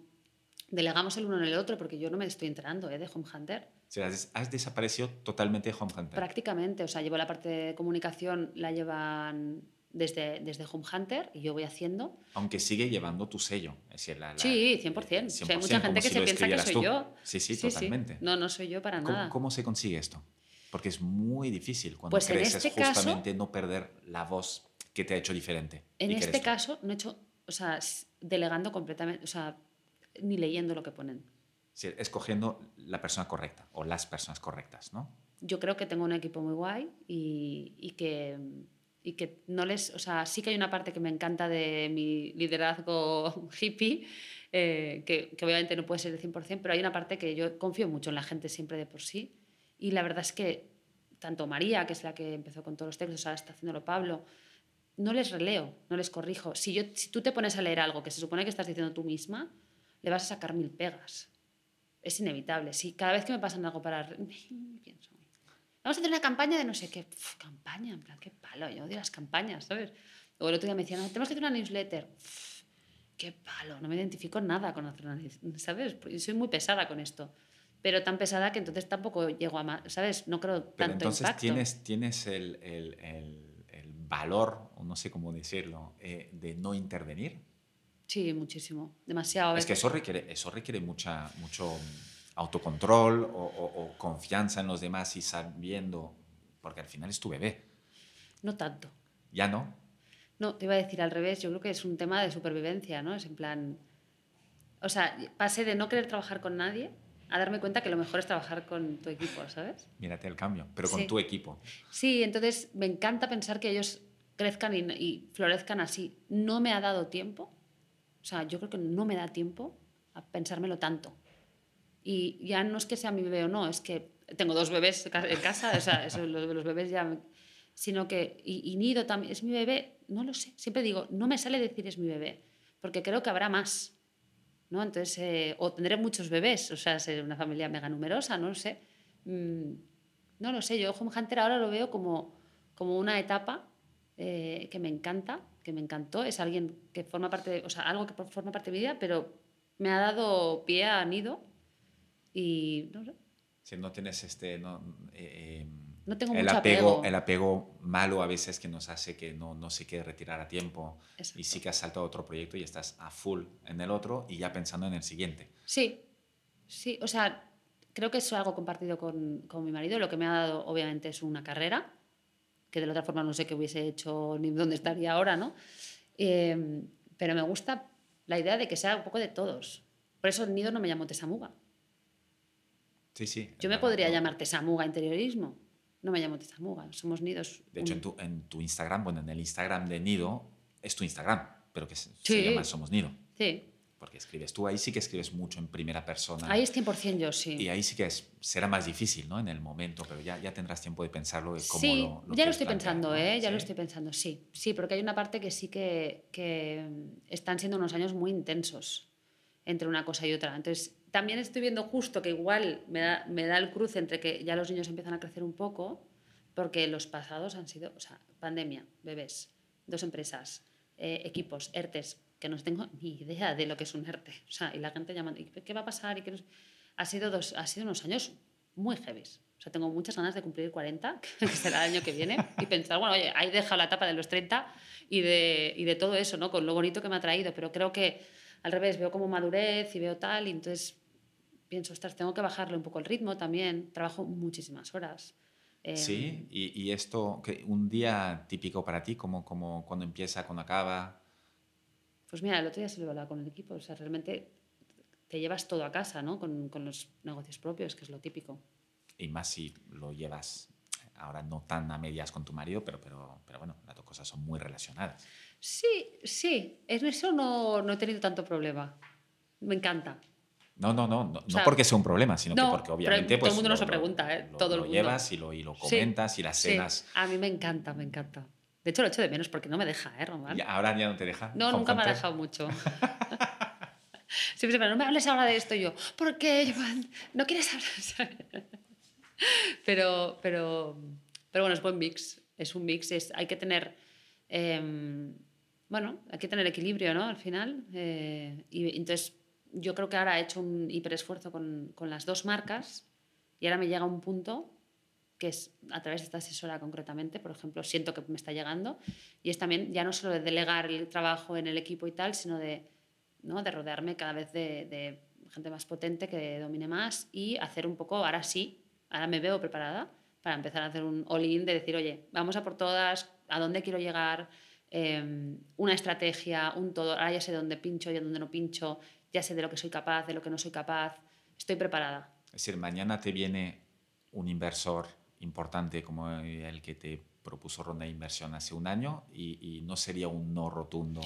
delegamos el uno en el otro, porque yo no me estoy enterando ¿eh? de Home Hunter. O sea, has desaparecido totalmente de Home Hunter. Prácticamente, o sea, llevo la parte de comunicación, la llevan desde, desde Home Hunter y yo voy haciendo. Aunque sigue llevando tu sello. Es decir, la, sí, 100%. hay mucha gente que se piensa que soy yo. Sí, sí, totalmente. No, no soy yo para nada. ¿Cómo se consigue esto? Porque es muy difícil cuando pues creces este justamente no perder la voz que te ha hecho diferente. En este caso, no he hecho, o sea, delegando completamente, o sea, ni leyendo lo que ponen. Sí, escogiendo la persona correcta o las personas correctas, ¿no? Yo creo que tengo un equipo muy guay y, y que y que no les, o sea, sí que hay una parte que me encanta de mi liderazgo hippie, eh, que, que, obviamente no puede ser el 100%, pero hay una parte que yo confío mucho en la gente siempre de por sí y la verdad es que tanto María, que es la que empezó con todos los textos, ahora está haciéndolo Pablo, no les releo, no les corrijo. Si, yo, si tú te pones a leer algo que se supone que estás diciendo tú misma, le vas a sacar mil pegas. Es inevitable. Si cada vez que me pasan algo para... Pienso, vamos a hacer una campaña de no sé qué. campaña, en plan, qué palo. Yo odio las campañas, ¿sabes? O el otro día me decían, tenemos que hacer una newsletter. qué palo, no me identifico nada con hacer una newsletter, ¿sabes? Soy muy pesada con esto pero tan pesada que entonces tampoco llego a más, ¿sabes? No creo tanto pero entonces tienes, tienes el, el, el, valor, o no sé cómo decirlo, eh, de no intervenir. Sí, muchísimo, demasiado. Es que eso requiere, eso requiere mucha, mucho autocontrol o, o, confianza en los demás y sabiendo, porque al final es tu bebé. No tanto. ¿Ya no? No, te iba a decir al revés, yo creo que es un tema de supervivencia, ¿no? Es en plan, o sea, pasé de no querer trabajar con nadie a darme cuenta que lo mejor es trabajar con tu equipo, ¿sabes? Mírate el cambio, pero con tu equipo. Sí, entonces me encanta pensar que ellos crezcan y, florezcan así. No me ha dado tiempo, o sea, yo creo que no me da tiempo a pensármelo tanto. Y ya no es que sea mi bebé o no, es que tengo dos bebés en casa, o sea, eso, los, los, bebés ya... Sino que, y, y Nido también, es mi bebé, no lo sé, siempre digo, no me sale decir es mi bebé, porque creo que habrá más ¿no? Entonces, eh, o tendré muchos bebés, o sea, ser una familia mega numerosa, no lo sé. Mm, no lo sé, yo Home Hunter ahora lo veo como, como una etapa eh, que me encanta, que me encantó. Es alguien que forma parte, de, o sea, algo que forma parte de mi vida, pero me ha dado pie a nido y no. Si no tienes este, no, eh, no tengo el mucho apego, El apego malo a veces que nos hace que no, no se quiere retirar a tiempo y sí que has saltado otro proyecto y estás a full en el otro y ya pensando en el siguiente. Sí, sí, o sea, creo que eso es algo compartido con, con mi marido. Lo que me ha dado, obviamente, es una carrera, que de la otra forma no sé qué hubiese hecho ni dónde estaría ahora, ¿no? Eh, pero me gusta la idea de que sea un poco de todos. Por eso el nido no me llamo Tesamuga. Sí, sí. Yo me podría llamar Tesamuga Interiorismo no me llamo Tizamuga, somos Nidos. De hecho, en tu, en tu Instagram, bueno, en el Instagram de Nido, es tu Instagram, pero que se, llama Somos Nido. Sí. Porque escribes tú, ahí sí que escribes mucho en primera persona. Ahí es 100% yo, sí. Y ahí sí que es, será más difícil, ¿no? En el momento, pero ya, ya tendrás tiempo de pensarlo de cómo sí, lo, ya lo estoy pensando, ¿eh? Ya lo estoy pensando, sí. Sí, porque hay una parte que sí que, que están siendo unos años muy intensos entre una cosa y otra. Entonces, también estoy viendo justo que igual me da, me da el cruce entre que ya los niños empiezan a crecer un poco porque los pasados han sido, o sea, pandemia, bebés, dos empresas, eh, equipos, ERTES, que no tengo ni idea de lo que es un ERTE. O sea, y la gente llamando, ¿qué va a pasar? Y que ha, sido dos, ha sido unos años muy heavies, O sea, tengo muchas ganas de cumplir 40, que será el año que viene, y pensar, bueno, oye, ahí deja la etapa de los 30 y de, y de todo eso, ¿no? Con lo bonito que me ha traído. Pero creo que al revés, veo como madurez y veo tal, y entonces pienso, ostras, tengo que bajarle un poco el ritmo también. Trabajo muchísimas horas. sí, em, y, y, esto, un día típico para ti, como, como cuando empieza, cuando acaba. Pues mira, el otro día se lo hablaba con el equipo, o sea, realmente te llevas todo a casa, ¿no? Con, con los negocios propios, que es lo típico. Y más si lo llevas ahora no tan a medias con tu marido, pero, pero, pero bueno, las dos cosas son muy relacionadas. Sí, sí, en eso no, no he tenido tanto problema. Me encanta. No, no, no, no, no porque sea un problema, sino que porque obviamente... Pues, todo el mundo nos lo pregunta, ¿eh? Lo, todo lo llevas y lo, y lo comentas y las cenas... A mí me encanta, me encanta. De hecho, lo echo de menos porque no me deja, ¿eh, Román? ¿Y ahora ya no te deja? No, nunca me ha dejado mucho. Siempre, no me hables ahora de esto. yo, ¿por qué, Joan? ¿No quieres hablar? pero, pero, pero bueno, es buen mix. Es un mix. Es, hay que tener... Em, bueno, hay que tener equilibrio, ¿no? Al final. Eh, y entonces yo creo que ahora he hecho un hiperesfuerzo con, con las dos marcas y ahora me llega un punto que es a través de esta asesora concretamente, por ejemplo, siento que me está llegando, y es también ya no solo de delegar el trabajo en el equipo y tal, sino de, ¿no? de rodearme cada vez de, de, gente más potente que domine más y hacer un poco, ahora sí, ahora me veo preparada para empezar a hacer un all-in de decir, oye, vamos a por todas, a dónde quiero llegar, Em, una estrategia, un todo, ahora ya sé dónde pincho y dónde no pincho, ya sé de lo que soy capaz, de lo que no soy capaz, estoy preparada. Es decir, mañana te viene un inversor importante como el que te propuso ronda de inversión hace un año y, no sería un no rotundo.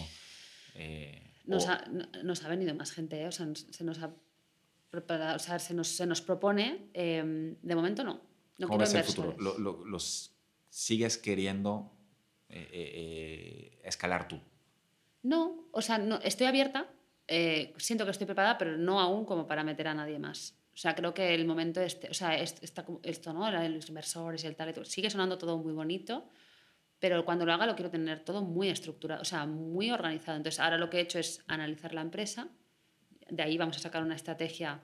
Eh, nos, ha, nos, ha, venido más gente, ¿eh? o sea, se nos ha preparado, o sea, se nos, se nos propone, em, de momento no. no ¿Cómo ves el futuro? ¿Los sigues queriendo eh, eh, escalar tú? No, o sea, no, estoy abierta, siento que estoy preparada, pero no aún como para meter a nadie más. O sea, creo que el momento este, o sea, esto, ¿no? Los inversores y el tal, sigue sonando todo muy bonito, pero cuando lo haga lo quiero tener todo muy estructurado, o sea, muy organizado. Entonces, ahora lo que he hecho es analizar la empresa, de ahí vamos a sacar una estrategia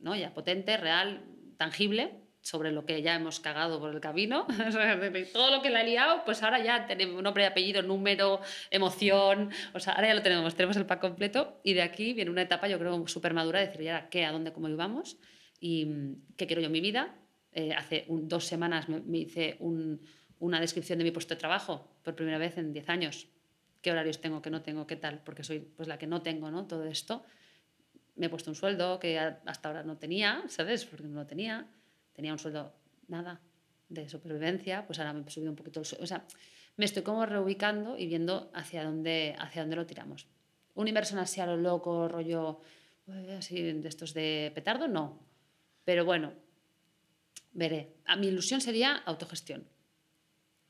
¿no? ya potente, real, tangible, sobre lo que ya hemos cagado por el camino, todo lo que le ha liado, pues ahora ya tenemos nombre, apellido, número, emoción, o sea, ahora ya lo tenemos, tenemos el pack completo y de aquí viene una etapa yo creo súper madura de decir ya qué, a dónde, cómo íbamos y mm, qué quiero yo en mi vida. Eh, hace dos semanas me, hice una descripción de mi puesto de trabajo por primera vez en 10 años. ¿Qué horarios tengo, qué no tengo, qué tal? Porque soy pues la que no tengo, ¿no? Todo esto. Me he puesto un sueldo que hasta ahora no tenía, ¿sabes? Porque no lo tenía tenía un sueldo, nada, de supervivencia, pues ahora me he subido un poquito el sueldo. O sea, me estoy como reubicando y viendo hacia dónde, hacia dónde lo tiramos. Un inversión así a lo loco, rollo, así de estos de petardo, no. Pero bueno, veré. A mi ilusión sería autogestión.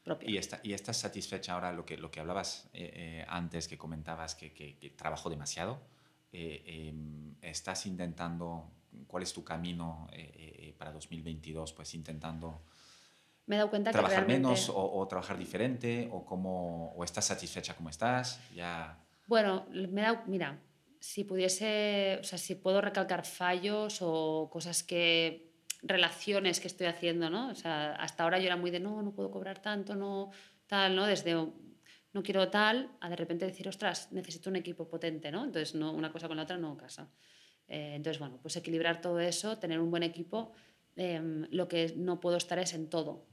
Propia. ¿Y, está, ¿Y estás satisfecha ahora lo que, lo que hablabas eh, eh, antes, que comentabas que, que, trabajo demasiado? Eh, em, ¿Estás intentando cuál es tu camino eh, eh, para 2022, pues intentando me he dado cuenta trabajar que menos o, trabajar diferente o cómo o estás satisfecha como estás ya. Bueno me he dado, mira si pudiese o sea si puedo recalcar fallos o cosas que relaciones que estoy haciendo no o sea hasta ahora yo era muy de no no puedo cobrar tanto no tal no desde no quiero tal a de repente decir ostras necesito un equipo potente no entonces no una cosa con la otra no casa eh, entonces, bueno, pues equilibrar todo eso, tener un buen equipo. Em, lo que no puedo estar es en todo.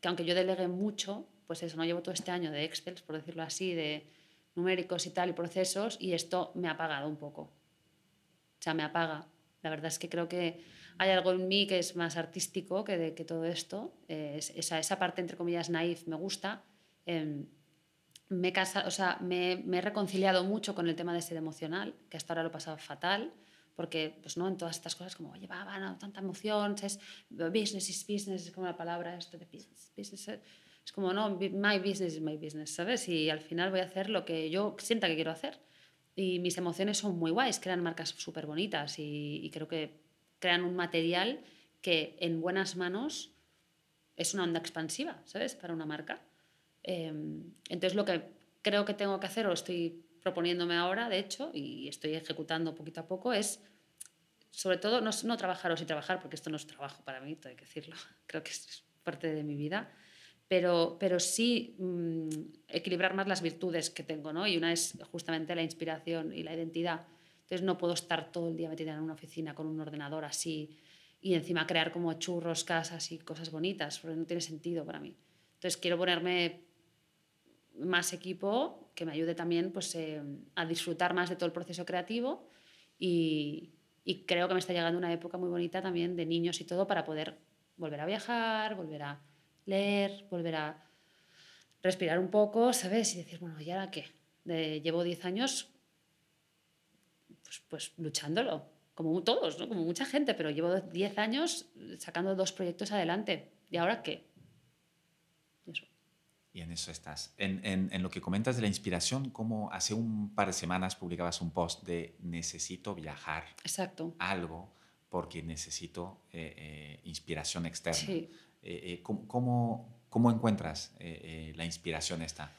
Que aunque yo delegue mucho, pues eso, no llevo todo este año de Excel, por decirlo así, de numéricos y tal, y procesos, y esto me ha apagado un poco. O sea, me apaga. La verdad es que creo que hay algo en mí que es más artístico que, de, que todo esto. esa, esa, parte, entre comillas, naif me gusta. Em, me, he o sea, me, me, he reconciliado mucho con el tema de ser emocional, que hasta ahora lo he pasado fatal porque pues no en todas estas cosas como oye va, no, tanta emoción es business is business es como la palabra esto de business, business eh, es como no my business is my business sabes y al final voy a hacer lo que yo sienta que quiero hacer. Y mis emociones son muy guays crean marcas súper bonitas y, y, creo que crean un material que en buenas manos es una onda expansiva sabes para una marca. Em, entonces lo que creo que tengo que hacer o estoy proponiéndome ahora, de hecho, y estoy ejecutando poquito a poco, es sobre todo, no, trabajar o sí trabajar, porque esto no es trabajo para mí, hay que decirlo, creo que es parte de mi vida, pero, pero sí mm, equilibrar más las virtudes que tengo, ¿no? Y una es justamente la inspiración y la identidad. Entonces no puedo estar todo el día metida en una oficina con un ordenador así y encima crear como churros, casas y cosas bonitas, porque no tiene sentido para mí. Entonces quiero ponerme más equipo que me ayude también pues, eh, a disfrutar más de todo el proceso creativo y, creo que me está llegando una época muy bonita también de niños y todo para poder volver a viajar, volver a leer, volver a respirar un poco, ¿sabes? Y decir, bueno, ¿y ahora qué? llevo 10 años pues, pues, luchándolo, como todos, ¿no? como mucha gente, pero llevo 10 años sacando dos proyectos adelante. ¿Y ahora qué? Y en eso estás. En, en, en, lo que comentas de la inspiración, como hace un par de semanas publicabas un post de necesito viajar. Exacto. Algo porque necesito eh, eh, inspiración externa. Sí. Eh, eh, ¿cómo, cómo, encuentras eh, la inspiración esta?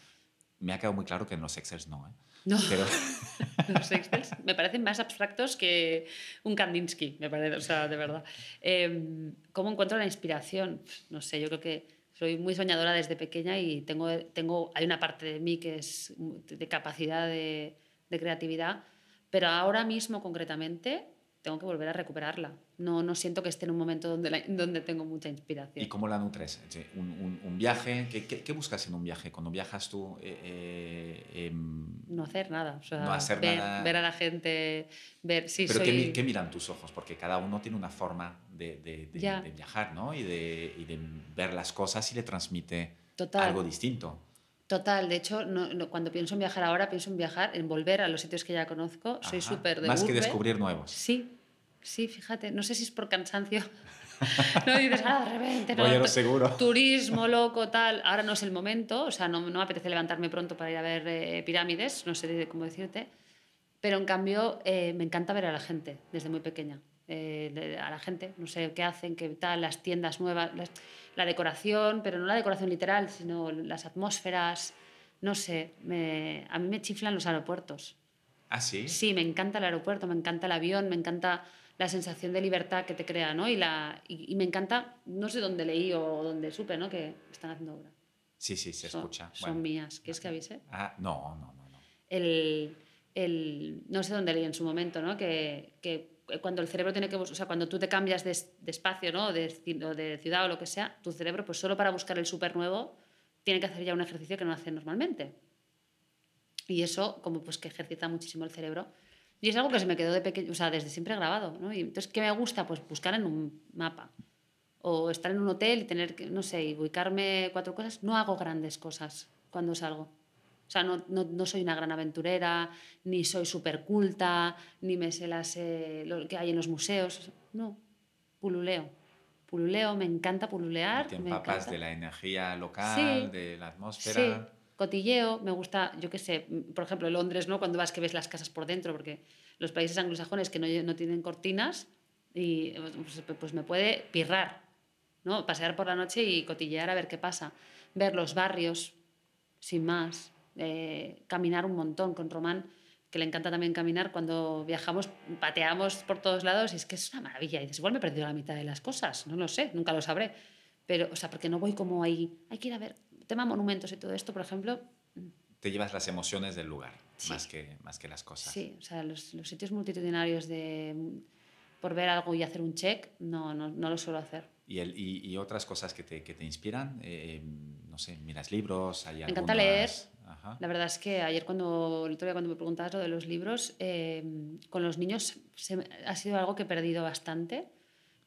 Me ha quedado muy claro que en los Excels no. No, Pero... los Excels me parecen más abstractos que un Kandinsky, me parece, o sea, de verdad. Em, ¿Cómo encuentro la inspiración? No sé, yo creo que soy muy soñadora desde pequeña y tengo, tengo, hay una parte de mí que es de capacidad de, de creatividad, pero ahora mismo concretamente tengo que volver a recuperarla. No, no siento que esté en un momento donde, donde tengo mucha inspiración. ¿Y cómo la nutres? ¿Un, un, viaje? ¿Qué, ¿Qué, buscas en un viaje? Cuando viajas tú... Eh, eh, em, no hacer nada. O sea, no hacer ver, nada. ver a la gente, ver... Sí, Pero soy... ¿qué, miran tus ojos? Porque cada uno tiene una forma de, de, de, viajar, ¿no? Y de, y de ver las cosas y le transmite algo distinto. Total, de hecho, no, cuando pienso en viajar ahora, pienso en viajar, en volver a los sitios que ya conozco. Soy súper de Más que descubrir nuevos. Sí, sí, fíjate. No sé si es por cansancio. no dices, ah, de repente, no, Voy seguro. turismo loco, tal. Ahora no es el momento, o sea, no, no me apetece levantarme pronto para ir a ver eh, pirámides, no sé cómo decirte. Pero en cambio, eh, me encanta ver a la gente desde muy pequeña. Eh, a la gente, no sé qué hacen, qué tal, las tiendas nuevas la decoración, pero no la decoración literal, sino las atmósferas. No sé, me, a mí me chiflan los aeropuertos. ¿Ah, sí? Sí, me encanta el aeropuerto, me encanta el avión, me encanta la sensación de libertad que te crea, ¿no? Y, la, y, me encanta, no sé dónde leí o dónde supe, ¿no? Que están haciendo obra. Sí, sí, se escucha. Son mías. ¿Quieres que avise? Ah, no, no, no. no. El, el, no sé dónde leí en su momento, ¿no? Que, que cuando el cerebro tiene que, o sea, cuando tú te cambias de, espacio, ¿no? De, de, ciudad o lo que sea, tu cerebro, pues solo para buscar el súper nuevo, tiene que hacer ya un ejercicio que no hace normalmente. Y eso, como pues que ejercita muchísimo el cerebro. Y es algo que se me quedó de pequeño, o sea, desde siempre grabado, ¿no? Y entonces, ¿qué me gusta? Pues buscar en un mapa. O estar en un hotel y tener no sé, y ubicarme cuatro cosas. No hago grandes cosas cuando salgo. O sea, no, no, no soy una gran aventurera, ni soy súper culta, ni me sé las, eh, lo que hay en los museos. No, pululeo. Pululeo, me encanta pululear. Te empapas de la energía local, de la atmósfera. Sí. Cotilleo, me gusta, yo qué sé, por ejemplo, Londres, ¿no? Cuando vas que ves las casas por dentro, porque los países anglosajones que no, no tienen cortinas, y pues, pues, me puede pirrar, ¿no? Pasear por la noche y cotillear a ver qué pasa. Ver los barrios, sin más. Eh, caminar un montón con Román, que le encanta también caminar. Cuando viajamos, pateamos por todos lados y es que es una maravilla. Y dices, igual me he perdido la mitad de las cosas, no lo sé, nunca lo sabré. Pero, o sea, porque no voy como ahí, hay que ir a ver, tema monumentos y todo esto, por ejemplo. Mm. Te llevas las emociones del lugar, más, que, más que las cosas. Sí, o sea, los, los sitios multitudinarios de por ver algo y hacer un check, no, no, no lo suelo hacer. ¿Y, el, y, y, otras cosas que te, que te inspiran? Eh, no sé, miras libros, hay Me encanta leer, la verdad es que ayer cuando, día cuando me preguntabas lo de los libros, em, con los niños ha sido algo que he perdido bastante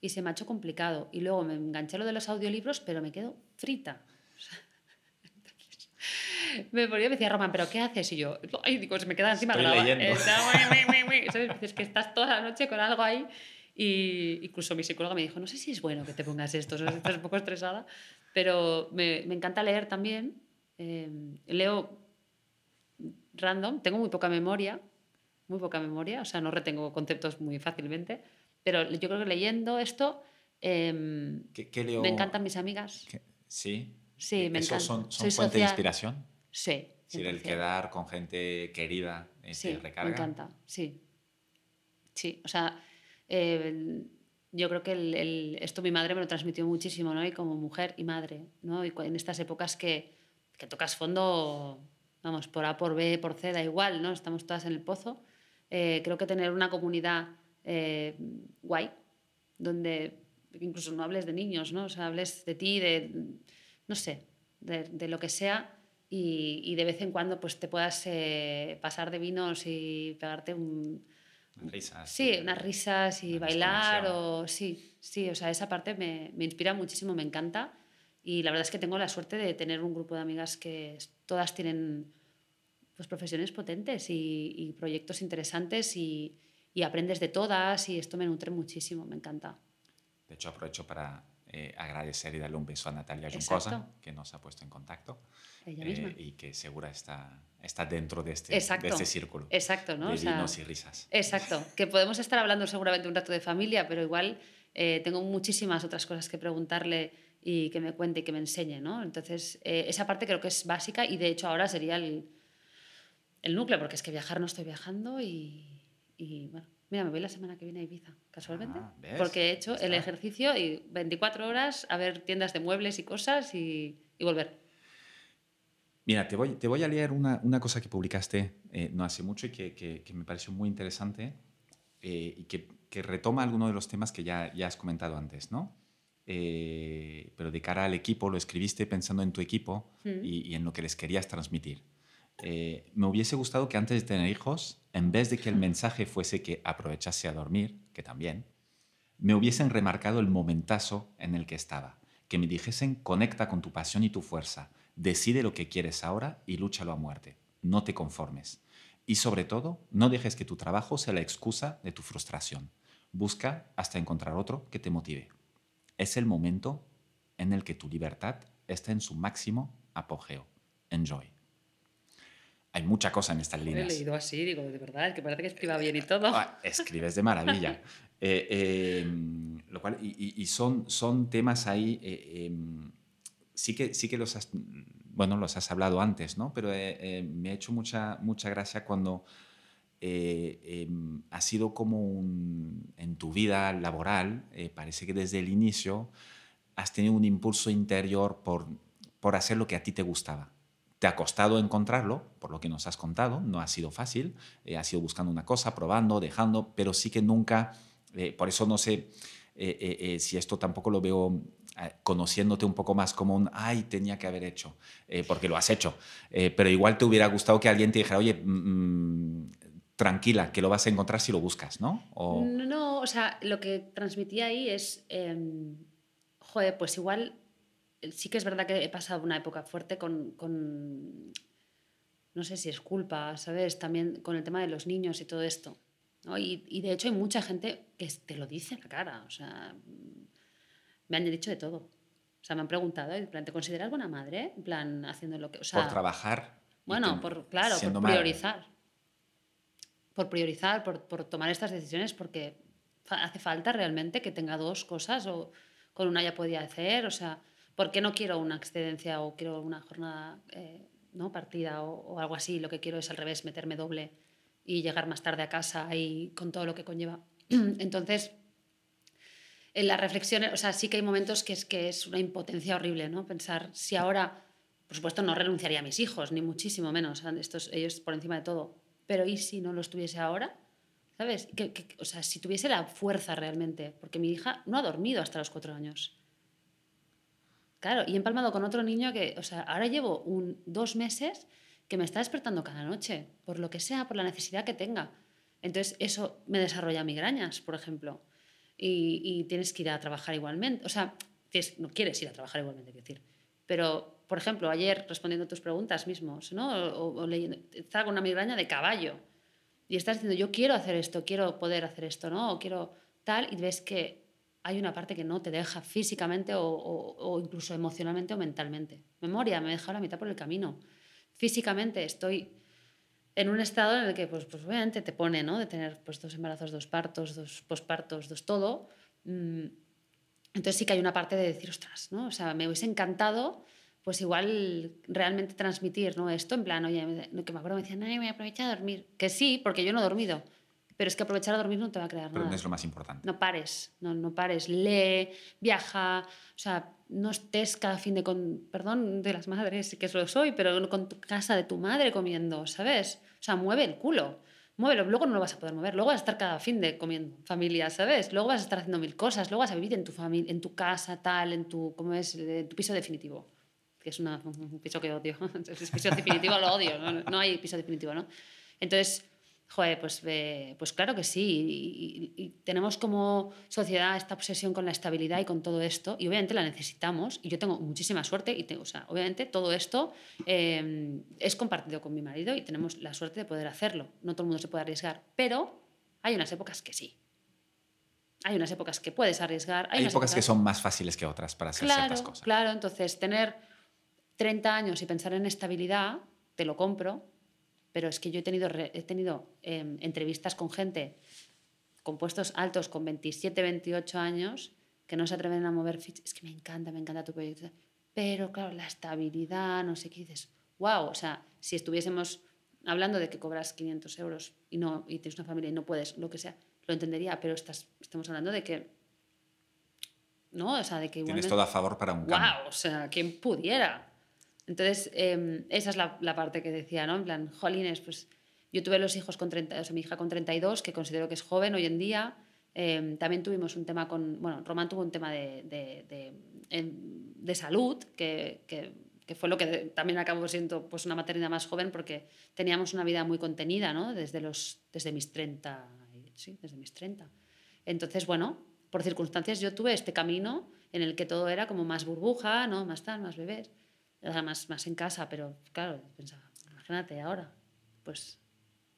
y se me ha hecho complicado. Y luego me enganché lo de los audiolibros, pero me quedo frita. me ponía y me decía, Román, ¿pero qué haces? Y yo, ay, digo, se me queda encima grabado. Es que estás toda la noche con algo ahí. Y incluso mi psicóloga me dijo, no sé si es bueno que te pongas esto, estás un poco estresada, pero me, me encanta leer también Em, leo random, tengo muy poca memoria, muy poca memoria, o sea, no retengo conceptos muy fácilmente, pero yo creo que leyendo esto em, me encantan mis amigas. Sí. Sí, me encanta. ¿Son, son fuente de inspiración? Sí. Sí, el quedar con gente querida, sí, recarga. Me encanta, sí. Sí, o sea, yo creo que esto mi madre me lo transmitió muchísimo, ¿no? Y como mujer y madre, ¿no? Y en estas épocas que, que tocas fondo, vamos, por A, por B, por C, da igual, ¿no? Estamos todas en el pozo. Eh, creo que tener una comunidad eh, guay, donde incluso no hables de niños, ¿no? O sea, hables de ti, de, no sé, de, de lo que sea, y, y, de vez en cuando pues te puedas eh, pasar de vinos y pegarte un risas. Sí, unas risas y bailar o sí, sí, o sea, esa parte me, me, inspira muchísimo, me encanta y la verdad es que tengo la suerte de tener un grupo de amigas que todas tienen pues profesiones potentes y, y proyectos interesantes y, y, aprendes de todas y esto me nutre muchísimo, me encanta. De hecho, aprovecho para eh, agradecer y darle un beso a Natalia Juncosa, que nos ha puesto en contacto eh, y que segura está, está dentro de este, de este círculo exacto, ¿no? de vinos y risas. Exacto, que podemos estar hablando seguramente un rato de familia, pero igual eh, tengo muchísimas otras cosas que preguntarle y que me cuente y que me enseñe, ¿no? Entonces, esa parte creo que es básica y de hecho ahora sería el, el núcleo, porque es que viajar no estoy viajando y, y bueno, Mira, me voy la semana que viene a Ibiza, casualmente. Ah, porque he hecho el ejercicio y 24 horas a ver tiendas de muebles y cosas y, y volver. Mira, te voy, te voy a leer una, una cosa que publicaste eh, no hace mucho y que, que, me pareció muy interesante eh, y que, que, retoma algunos de los temas que ya, ya has comentado antes, ¿no? Eh, pero de cara al equipo, lo escribiste pensando en tu equipo mm. y, y, en lo que les querías transmitir. me hubiese gustado que antes de tener hijos en vez de que el mensaje fuese que aprovechase a dormir, que también, me hubiesen remarcado el momentazo en el que estaba, que me dijesen conecta con tu pasión y tu fuerza, decide lo que quieres ahora y lúchalo a muerte, no te conformes. Y sobre todo, no dejes que tu trabajo sea la excusa de tu frustración. Busca hasta encontrar otro que te motive. Es el momento en el que tu libertad está en su máximo apogeo. Enjoy hay mucha cosa en estas líneas. He leído así, digo, de verdad, que parece que escriba bien y todo. Ah, escribes de maravilla. Eh, em, lo cual, y, son, son temas ahí, eh, em, sí, que, sí que los has, bueno, los has hablado antes, ¿no? Pero eh, me ha hecho mucha, mucha gracia cuando em, ha sido como un, en tu vida laboral, parece que desde el inicio has tenido un impulso interior por, por hacer lo que a ti te gustaba. Te ha costado encontrarlo, por lo que nos has contado, no ha sido fácil, eh, has ido buscando una cosa, probando, dejando, pero sí que nunca, eh, por eso no sé eh, si esto tampoco lo veo conociéndote un poco más como un, ay, tenía que haber hecho, porque lo has hecho, pero igual te hubiera gustado que alguien te dijera, oye, mm, mm, tranquila, que lo vas a encontrar si lo buscas, ¿no? O... No, o sea, lo que transmití ahí es, em, joder, pues igual sí que es verdad que he pasado una época fuerte con, con, no sé si es culpa, ¿sabes? También con el tema de los niños y todo esto. ¿no? Y, y, de hecho hay mucha gente que te lo dice a la cara, o sea, me han dicho de todo. O sea, me han preguntado, en plan, ¿te consideras buena madre? En plan, haciendo lo que... O sea, por trabajar. Bueno, por, claro, por priorizar. Por priorizar, por, por tomar estas decisiones, porque hace falta realmente que tenga dos cosas o con una ya podía hacer, o sea, ¿por qué no quiero una excedencia o quiero una jornada eh, ¿no? partida o, algo así? Lo que quiero es al revés, meterme doble y llegar más tarde a casa y con todo lo que conlleva. Entonces, en la reflexión, o sea, sí que hay momentos que es, que es una impotencia horrible, ¿no? Pensar, si ahora, por supuesto, no renunciaría a mis hijos, ni muchísimo menos, estos, ellos por encima de todo, pero ¿y si no los tuviese ahora? ¿Sabes? o sea, si tuviese la fuerza realmente, porque mi hija no ha dormido hasta los cuatro años. Claro, y he empalmado con otro niño que, o sea, ahora llevo un, dos meses que me está despertando cada noche, por lo que sea, por la necesidad que tenga. Entonces, eso me desarrolla migrañas, por ejemplo. Y, tienes que ir a trabajar igualmente. O sea, no quieres ir a trabajar igualmente, quiero decir. Pero, por ejemplo, ayer respondiendo a tus preguntas mismos, ¿no? O, o leyendo, estaba con una migraña de caballo. Y estás diciendo, yo quiero hacer esto, quiero poder hacer esto, ¿no? O quiero tal, y ves que hay una parte que no te deja físicamente o, incluso emocionalmente o mentalmente. Memoria, me he dejado la mitad por el camino. Físicamente estoy en un estado en el que, pues, pues obviamente te pone, ¿no? De tener pues, dos embarazos, dos partos, dos pospartos, dos todo. Mm, entonces sí que hay una parte de decir, ostras, ¿no? O sea, me hubiese encantado, pues igual realmente transmitir, ¿no? Esto en plan, oye, que me acuerdo me decían, no, me aprovecha a dormir. Que sí, porque yo no he dormido Pero es que aprovechar a dormir no te va a crear Pero nada. no es lo más importante. No pares, no, no pares. Lee, viaja, o sea, no estés cada fin de con, perdón de las madres, que lo soy, pero con tu casa de tu madre comiendo, ¿sabes? O sea, mueve el culo. Muévelo, luego no lo vas a poder mover, luego vas a estar cada fin de comiendo familia, ¿sabes? Luego vas a estar haciendo mil cosas, luego vas a vivir en tu familia, en tu casa, tal, en tu, ¿cómo es? En tu piso definitivo, que es una- un piso que odio. El piso definitivo lo odio, no, no hay piso definitivo, ¿no? Entonces, joder, pues, eh, pues claro que sí. Y, y- y tenemos como sociedad esta obsesión con la estabilidad y con todo esto. Y obviamente la necesitamos. Y yo tengo muchísima suerte. Y tengo, o sea, obviamente todo esto eh, es compartido con mi marido y tenemos la suerte de poder hacerlo. No todo el mundo se puede arriesgar. Pero hay unas épocas que sí. Hay unas épocas que puedes arriesgar. Hay, Hay unas épocas que son más fáciles que otras para hacer claro, ciertas cosas. Claro, entonces tener 30 años y pensar en estabilidad, te lo compro, pero es que yo he tenido, he tenido em, entrevistas con gente con puestos altos con 27, 28 años que no se atreven a mover fichas. Es que me encanta, me encanta tu proyecto. Pero claro, la estabilidad, no sé qué dices. Wow, o sea, si estuviésemos hablando de que cobras 500 euros y, no, y tienes una familia y no puedes, lo que sea, lo entendería, pero estás, estamos hablando de que. No, o sea, de que Tienes todo a favor para un cambio. ¡Wow! O sea, quien pudiera. Entonces, eh, esa es la, la parte que decía, ¿no? En plan, jolines, pues yo tuve los hijos con 30, o sea, mi hija con 32, que considero que es joven hoy en día. Eh, también tuvimos un tema con, bueno, Román tuvo un tema de, de, de, de salud, que, que, que fue lo que también acabó siendo pues, una maternidad más joven, porque teníamos una vida muy contenida, ¿no? Desde, los, desde mis 30, sí, desde mis 30. Entonces, bueno, por circunstancias yo tuve este camino en el que todo era como más burbuja, ¿no? Más tal, más bebés, o sea, más, más en casa, pero claro, pensaba, imagínate ahora, pues...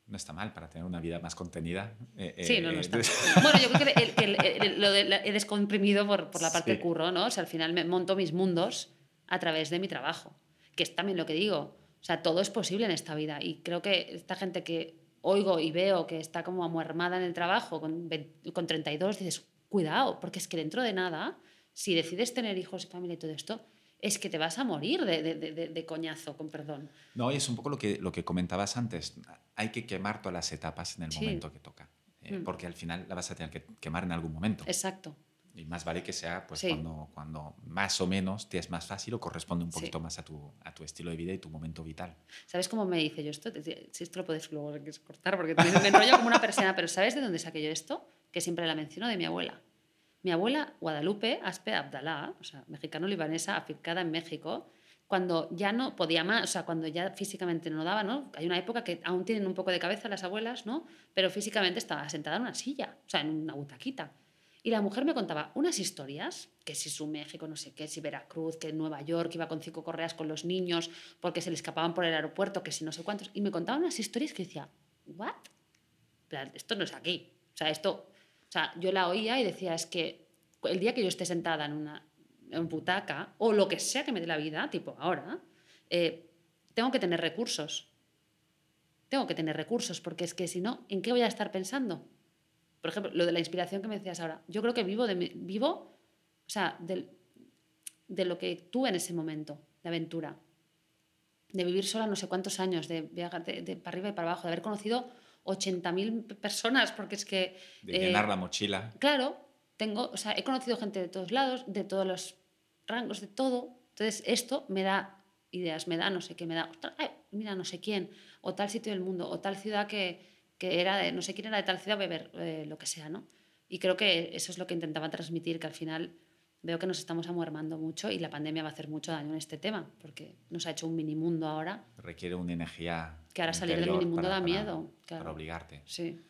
No está mal para tener una vida más contenida. Eh, Sí, no, eh, no está. entonces- Bueno, yo creo que, el- que el- el- lo de he descomprimido por, por la parte Sí. del curro, ¿no? O sea, al final me monto mis mundos a través de mi trabajo, que es también lo que digo. O sea, todo es posible en esta vida y creo que esta gente que oigo y veo que está como amuermada en el trabajo con, 20 con 32, dices, cuidado, porque es que dentro de nada, si decides tener hijos y familia y todo esto, es que te vas a morir de, de- de- coñazo, con perdón. No, y es un poco lo que, lo que comentabas antes. Hay que quemar todas las etapas en el Sí. momento que toca. Eh, Mm. Porque al final la vas a tener que quemar en algún momento. Exacto. Y más vale que sea pues, Sí. cuando, cuando más o menos te es más fácil o corresponde un Sí. poquito más a tu, a tu estilo de vida y tu momento vital. ¿Sabes cómo me dice yo esto? Si esto lo puedes luego cortar porque me enrollo como una persiana, pero ¿sabes de dónde saqué yo esto? Que siempre la menciono de mi abuela. Mi abuela, Guadalupe Aspe Abdalá, o sea, mexicano-libanesa, afincada en México, cuando ya no podía más, o sea, cuando ya físicamente no daba, ¿no? Hay una época que aún tienen un poco de cabeza las abuelas, ¿no? Pero físicamente estaba sentada en una silla, o sea, en una butaquita. Y la mujer me contaba unas historias, que si su México, no sé qué, si Veracruz, que Nueva York iba con cinco correas con los niños porque se le escapaban por el aeropuerto, que si no sé cuántos. Y me contaba unas historias que decía, ¿what? Esto no es aquí. O sea, esto. O sea, yo la oía y decía, es que el día que yo esté sentada en una en butaca, o lo que sea que me dé la vida, tipo ahora, eh, tengo que tener recursos. Tengo que tener recursos, porque es que si no, ¿en qué voy a estar pensando? Por ejemplo, lo de la inspiración que me decías ahora. Yo creo que vivo, de, vivo o sea, del- de lo que tuve en ese momento, de aventura. De vivir sola no sé cuántos años, de viajar de, de para arriba y para abajo, de haber conocido 80.000 personas, porque es que... De eh, llenar la mochila. Claro, tengo, o sea, he conocido gente de todos lados, de todos los rangos, de todo. Entonces, esto me da ideas, me da no sé qué, me da, "Ostras, ay, mira, no sé quién, o tal sitio del mundo, o tal ciudad que, que era de, no sé quién era de tal ciudad, beber, eh, lo que sea, ¿no? Y creo que eso es lo que intentaba transmitir, que al final veo que nos estamos amuermando mucho y la pandemia va a hacer mucho daño en este tema, porque nos ha hecho un mini mundo ahora, Requiere una energía. que ahora salir del interior mini mundo para- da para- miedo. Para Claro. obligarte. Sí.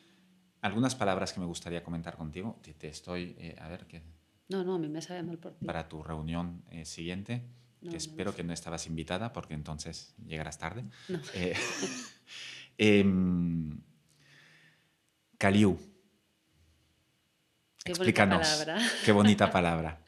Algunas palabras que me gustaría comentar contigo. Te, te estoy, eh, a ver, que No, no, a mí me sabe mal por ti. para tu reunión eh, siguiente, No, que espero no. que no estabas invitada porque entonces llegarás tarde. No. Eh, em, Caliu. Qué bonita Explícanos. palabra. Qué bonita palabra.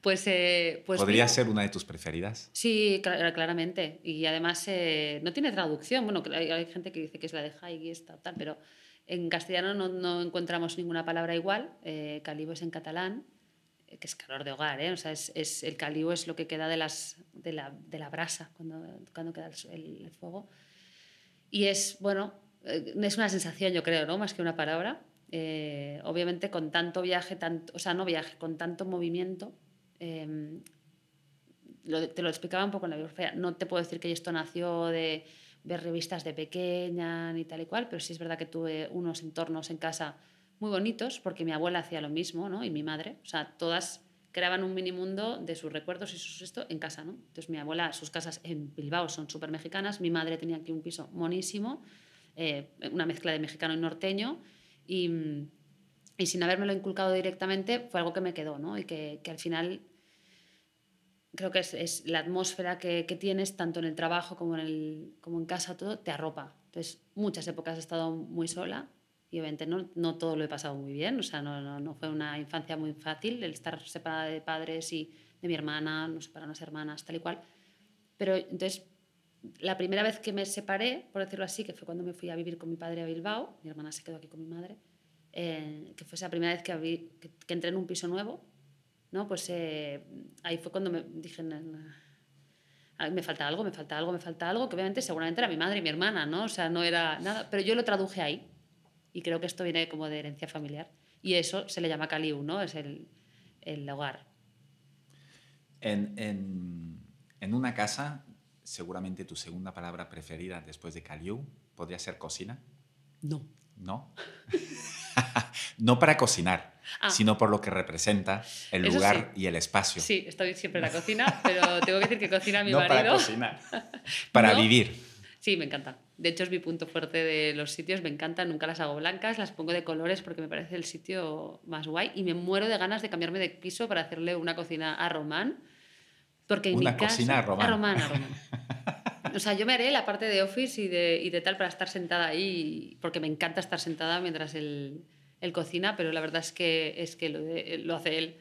Pues, eh, pues ¿Podría mira, ser una de tus preferidas? Sí, cla- claramente. Y además eh, no tiene traducción. Bueno, hay, hay gente que dice que es la de Haig y esta, tal, pero en castellano no, no encontramos ninguna palabra igual. Eh, calibo es en catalán, eh, que es calor de hogar. O sea, es, es- el calibo es lo que queda de, las, de, la, de la brasa cuando, cuando queda el, el- fuego. Y es, bueno, es una sensación, yo creo, ¿no? Más que una palabra. Eh, obviamente con tanto viaje, tanto, o sea, no viaje, con tanto movimiento, em, te lo explicaba un poco en la biografía, no te puedo decir que esto nació de ver revistas de pequeña ni tal y cual, pero sí es verdad que tuve unos entornos en casa muy bonitos porque mi abuela hacía lo mismo, ¿no? Y mi madre, o sea, todas creaban un mini mundo de sus recuerdos y sus esto en casa, ¿no? Entonces mi abuela, sus casas en Bilbao son súper mexicanas, mi madre tenía aquí un piso monísimo, eh, una mezcla de mexicano y norteño, y, y, sin habérmelo inculcado directamente fue algo que me quedó, ¿no? Y que, que al final creo que es, es la atmósfera que, que, tienes, tanto en el trabajo como en, el, como en casa, todo, te arropa. Entonces, muchas épocas he estado muy sola y obviamente no, no todo lo he pasado muy bien, o sea, no, no, no, fue una infancia muy fácil el estar separada de padres y de mi hermana, nos separaron las hermanas, tal y cual. Pero entonces, la primera vez que me separé, por decirlo así, que fue cuando me fui a vivir con mi padre a Bilbao, mi hermana se quedó aquí con mi madre, eh, que fue esa primera vez que, que, entré en un piso nuevo, ¿no? Pues eh, ahí fue cuando me dije, me falta algo, me falta algo, me falta algo, que obviamente seguramente era mi madre y mi hermana, ¿no? O sea, no era nada, pero yo lo traduje ahí y creo que esto viene como de herencia familiar y eso se le llama Kaliu, ¿no? Es el, el hogar. En, en, en, una casa, seguramente tu segunda palabra preferida después de Kaliu podría ser cocina. No. ¿No? no para cocinar, ah. sino por lo que representa el lugar sí. y el espacio. Sí, estoy siempre en la cocina, pero tengo que decir que cocina mi no marido. para cocinar, para ¿No? vivir. Sí, me encanta. De hecho, es mi punto fuerte de los sitios. Me encantan, nunca las hago blancas, las pongo de colores porque me parece el sitio más guay. Y me muero de ganas de cambiarme de piso para hacerle una cocina a Román. Porque en una mi cocina casa, a Román. A Román, a Román. O sea, yo me haré la parte de office y de, y de tal para estar sentada ahí, porque me encanta estar sentada mientras él, él cocina, pero la verdad es que, es que lo, de, lo hace él.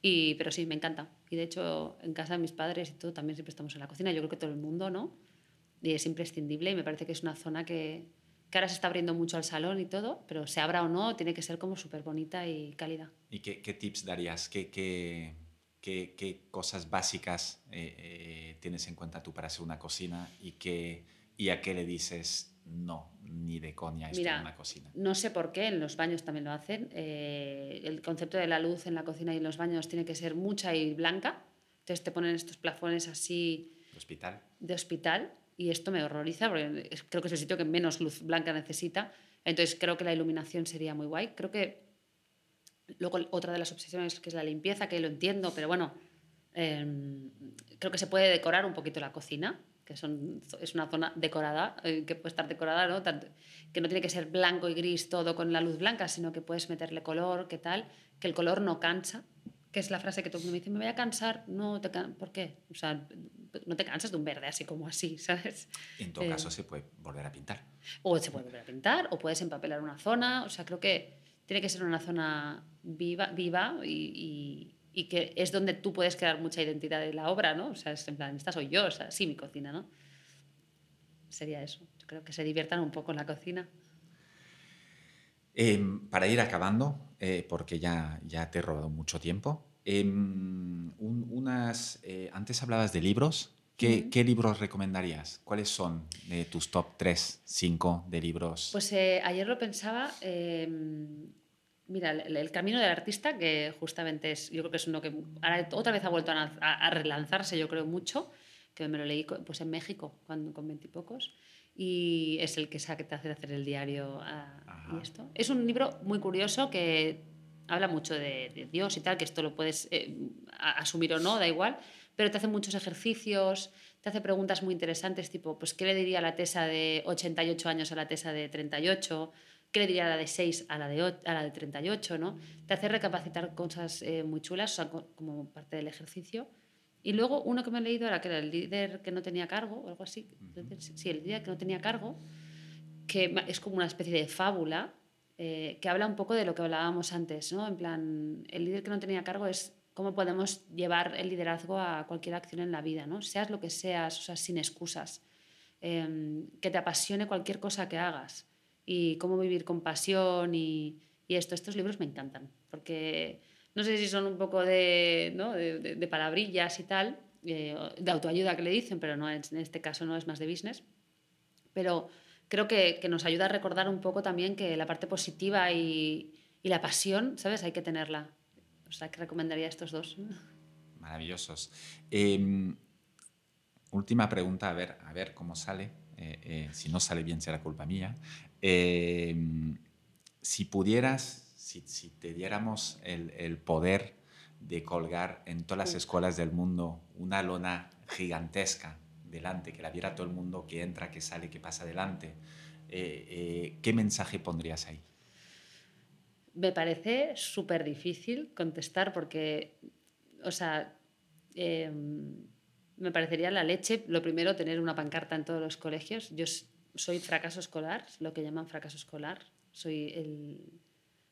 Y, pero sí, me encanta. Y de hecho, en casa de mis padres y todo también siempre estamos en la cocina. Yo creo que todo el mundo, ¿no? Y es imprescindible y me parece que es una zona que, que ahora se está abriendo mucho al salón y todo, pero se abra o no, tiene que ser como súper bonita y cálida. ¿Y qué, qué tips darías? ¿Qué, qué, qué, qué cosas básicas eh, eh, tienes en cuenta tú para hacer una cocina y, qué, y a qué le dices no, ni de coña esto Mira, en una cocina? No sé por qué, en los baños también lo hacen. Eh, el concepto de la luz en la cocina y en los baños tiene que ser mucha y blanca. Entonces te ponen estos plafones así... ¿De hospital? De hospital. Y esto me horroriza porque creo que es el sitio que menos luz blanca necesita. Entonces creo que la iluminación sería muy guay. Creo que luego otra de las obsesiones que es la limpieza, que lo entiendo, pero bueno, eh, creo que se puede decorar un poquito la cocina, que son, es una zona decorada, eh, que puede estar decorada, ¿no? Tanto, que no tiene que ser blanco y gris todo con la luz blanca, sino que puedes meterle color, qué tal, que el color no cansa, que es la frase que todo el mundo me dice, me voy a cansar, no te can ¿por qué? O sea, no te cansas de un verde así como así, ¿sabes? En todo eh, caso se puede volver a pintar. O se puede volver a pintar, o puedes empapelar una zona, o sea, creo que tiene que ser una zona viva, viva y, y, y, que es donde tú puedes crear mucha identidad de la obra, ¿no? O sea, es en plan, esta soy yo, o sea, sí, mi cocina, ¿no? Sería eso. Yo creo que se diviertan un poco en la cocina. Eh, para ir acabando, eh, porque ya, ya te he robado mucho tiempo, eh, un, unas, eh, antes hablabas de libros. ¿Qué, uh -huh. ¿Qué, libros recomendarías? ¿Cuáles son tus top 3, 5 de libros? Pues eh, ayer lo pensaba. Mira, el, el, Camino del Artista, que justamente es, yo creo que es uno que ahora otra vez ha vuelto a, a, a relanzarse, yo creo mucho, que me lo leí pues, en México cuando, con veintipocos y es el que, te hace hacer el diario a, y esto. Es un libro muy curioso que habla mucho de, de Dios y tal, que esto lo puedes eh, asumir o no, da igual, pero te hace muchos ejercicios, te hace preguntas muy interesantes, tipo, pues, ¿qué le diría la tesa de 88 años a la tesa de 38? ¿Qué le diría la de 6 a la de, 8, a la de 38? ¿no? Te hace recapacitar cosas eh, muy chulas, o sea, como parte del ejercicio. Y luego uno que me he leído era que era el líder que no tenía cargo, o algo así. Sí, el líder que no tenía cargo, que es como una especie de fábula eh, que habla un poco de lo que hablábamos antes, ¿no? En plan, el líder que no tenía cargo es cómo podemos llevar el liderazgo a cualquier acción en la vida, ¿no? Seas lo que seas, o sea, sin excusas. Eh, que te apasione cualquier cosa que hagas y cómo vivir con pasión y, y esto. Estos libros me encantan porque no sé si son un poco de, ¿no? de, de, de palabrillas y tal, eh, de autoayuda que le dicen, pero no en este caso no es más de business. Pero creo que, que, nos ayuda a recordar un poco también que la parte positiva y, y la pasión, ¿sabes? Hay que tenerla. O sea, que recomendaría estos dos. Maravillosos. Eh, última pregunta, a ver, a ver cómo sale. Eh, eh, si no sale bien será culpa mía. Eh, si pudieras, si, si te diéramos el, el, poder de colgar en todas las escuelas del mundo una lona gigantesca delante, que la viera todo el mundo, que entra, que sale, que pasa adelante, ¿qué mensaje pondrías ahí? Me parece súper difícil contestar porque, o sea, eh, me parecería la leche, lo primero, tener una pancarta en todos los colegios. Yo soy fracaso escolar, lo que llaman fracaso escolar. Soy el,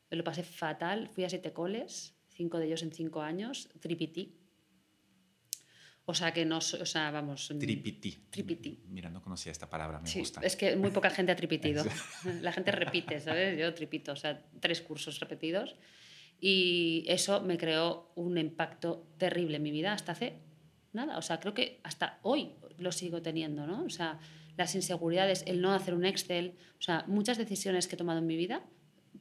lo pasé fatal. Fui a siete coles, cinco de ellos en cinco años, tripití. O sea que no, o sea, vamos. Tripití. Tripití. Mira, no conocía esta palabra, me sí, gusta. Es que muy poca gente ha tripitido. La gente repite, ¿sabes? Yo tripito, o sea, tres cursos repetidos. Y eso me creó un impacto terrible en mi vida hasta hace nada. O sea, creo que hasta hoy lo sigo teniendo, ¿no? O sea, las inseguridades, el no hacer un Excel, o sea, muchas decisiones que he tomado en mi vida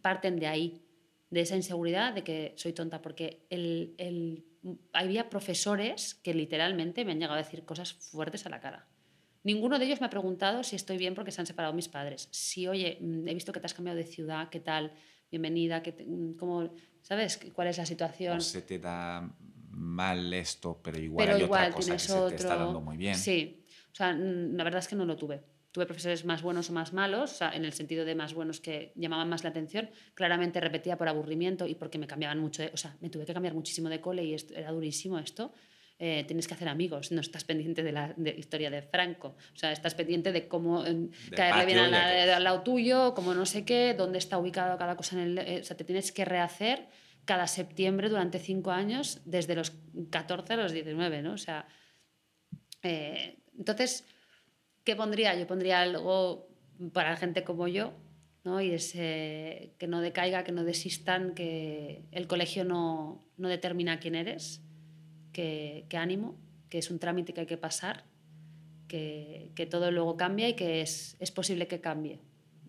parten de ahí, de esa inseguridad de que soy tonta, porque el, el, había profesores que literalmente me han llegado a decir cosas fuertes a la cara. Ninguno de ellos me ha preguntado si estoy bien porque se han separado mis padres. Si, oye, mm, he visto que te has cambiado de ciudad, ¿qué tal? Bienvenida, ¿qué te, mm, ¿cómo, ¿sabes cuál es la situación? O se te da mal esto, pero igual pero hay igual otra cosa que se otro... te está dando muy bien. Sí, o sea, la verdad es que no lo tuve. Tuve profesores más buenos o más malos, o sea, en el sentido de más buenos que llamaban más la atención. Claramente repetía por aburrimiento y porque me cambiaban mucho. De, o sea, me tuve que cambiar muchísimo de cole y esto, era durísimo esto. Eh, tienes que hacer amigos, no estás pendiente de la de historia de Franco, o sea, estás pendiente de cómo eh, de caerle bien al, la, al lado tuyo, como no sé qué, dónde está ubicado cada cosa en el... Eh, o sea, te tienes que rehacer cada septiembre durante cinco años, desde los 14 a los 19, ¿no? O sea, eh, entonces, ¿qué pondría? Yo pondría algo para gente como yo, ¿no? Y es eh, que no decaiga, que no desistan, que el colegio no, no determina quién eres, que, que, ánimo, que es un trámite que hay que pasar, que, que todo luego cambia y que es, es posible que cambie.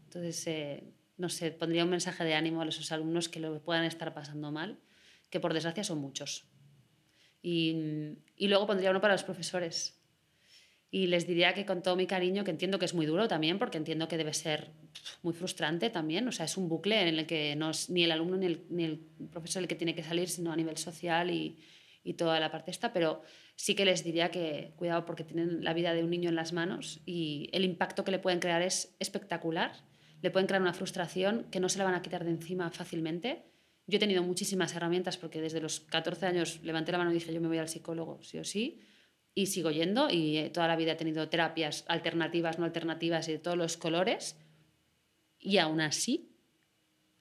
Entonces, eh, no sé, pondría un mensaje de ánimo a esos alumnos que lo puedan estar pasando mal, que por desgracia son muchos. Y, y, luego pondría uno para los profesores. Y les diría que con todo mi cariño, que entiendo que es muy duro también, porque entiendo que debe ser muy frustrante también, o sea, es un bucle en el que no es ni el alumno ni el, ni el profesor el que tiene que salir, sino a nivel social y, y toda la parte esta, pero sí que les diría que cuidado porque tienen la vida de un niño en las manos y el impacto que le pueden crear es espectacular le pueden crear una frustración que no se la van a quitar de encima fácilmente. Yo he tenido muchísimas herramientas porque desde los 14 años levanté la mano y dije yo me voy al psicólogo, sí o sí, y sigo yendo y eh, toda la vida he tenido terapias alternativas, no alternativas y de todos los colores. Y aún así,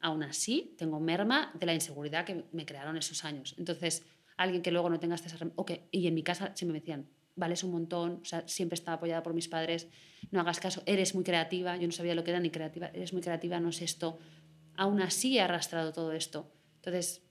aún así, tengo merma de la inseguridad que me crearon esos años. Entonces, alguien que luego no tenga estas herramientas, okay. y en mi casa siempre me decían, vales un montón, o sea, siempre estaba apoyada por mis padres, no hagas caso, eres muy creativa, yo no sabía lo que era ni creativa, eres muy creativa, no es esto. Aún así he arrastrado todo esto. Entonces,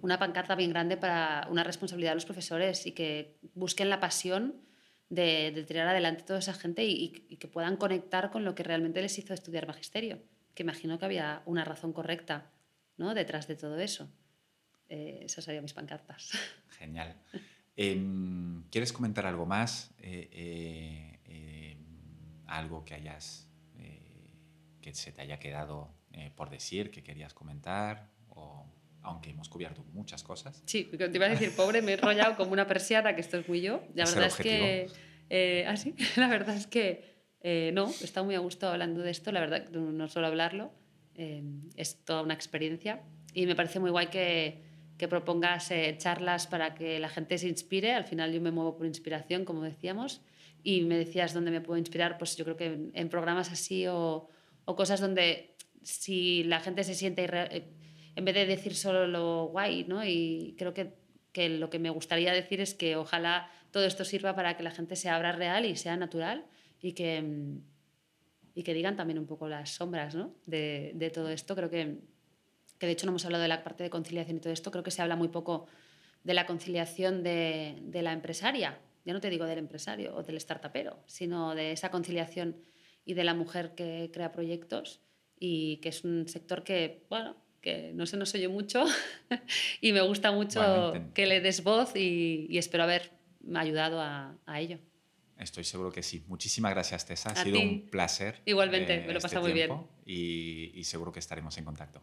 una pancarta bien grande para una responsabilidad de los profesores y que busquen la pasión de, de tirar adelante toda esa gente y, y, que puedan conectar con lo que realmente les hizo estudiar magisterio, que imagino que había una razón correcta ¿no? detrás de todo eso. Eh, esas serían mis pancartas. Genial. Eh, ¿Quieres comentar algo más? Eh, eh, eh algo que hayas eh, que se te haya quedado eh, por decir, que querías comentar, o aunque hemos cubierto muchas cosas. Sí, te iba a decir, pobre, me he enrollado como una persiana, que esto es muy yo. La Es verdad es que. ah, sí, la verdad es que. eh, no, estado muy a gusto hablando de esto, la verdad, no, no solo hablarlo, eh, es toda una experiencia. Y me parece muy guay que, que propongas eh, charlas para que la gente se inspire. Al final yo me muevo por inspiración, como decíamos. Y me decías dónde me puedo inspirar, pues yo creo que en, en programas así o, o, cosas donde si la gente se siente, irre, en vez de decir solo lo guay, ¿no? Y creo que, que lo que me gustaría decir es que ojalá todo esto sirva para que la gente se abra real y sea natural y que, y que digan también un poco las sombras ¿no? de, de todo esto. Creo que, que de hecho no hemos hablado de la parte de conciliación y todo esto, creo que se habla muy poco de la conciliación de, de la empresaria, ya no te digo del empresario o del startupero, sino de esa conciliación y de la mujer que crea proyectos y que es un sector que, bueno, que no se nos oye mucho y me gusta mucho que le des voz y, espero haber ayudado a, ello. Estoy seguro que sí. Muchísimas gracias, Tessa. Ha sido un placer. Igualmente, me lo he este pasado muy bien. Y, y seguro que estaremos en contacto.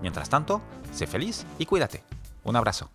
Mientras tanto, sé feliz y cuídate. Un abrazo.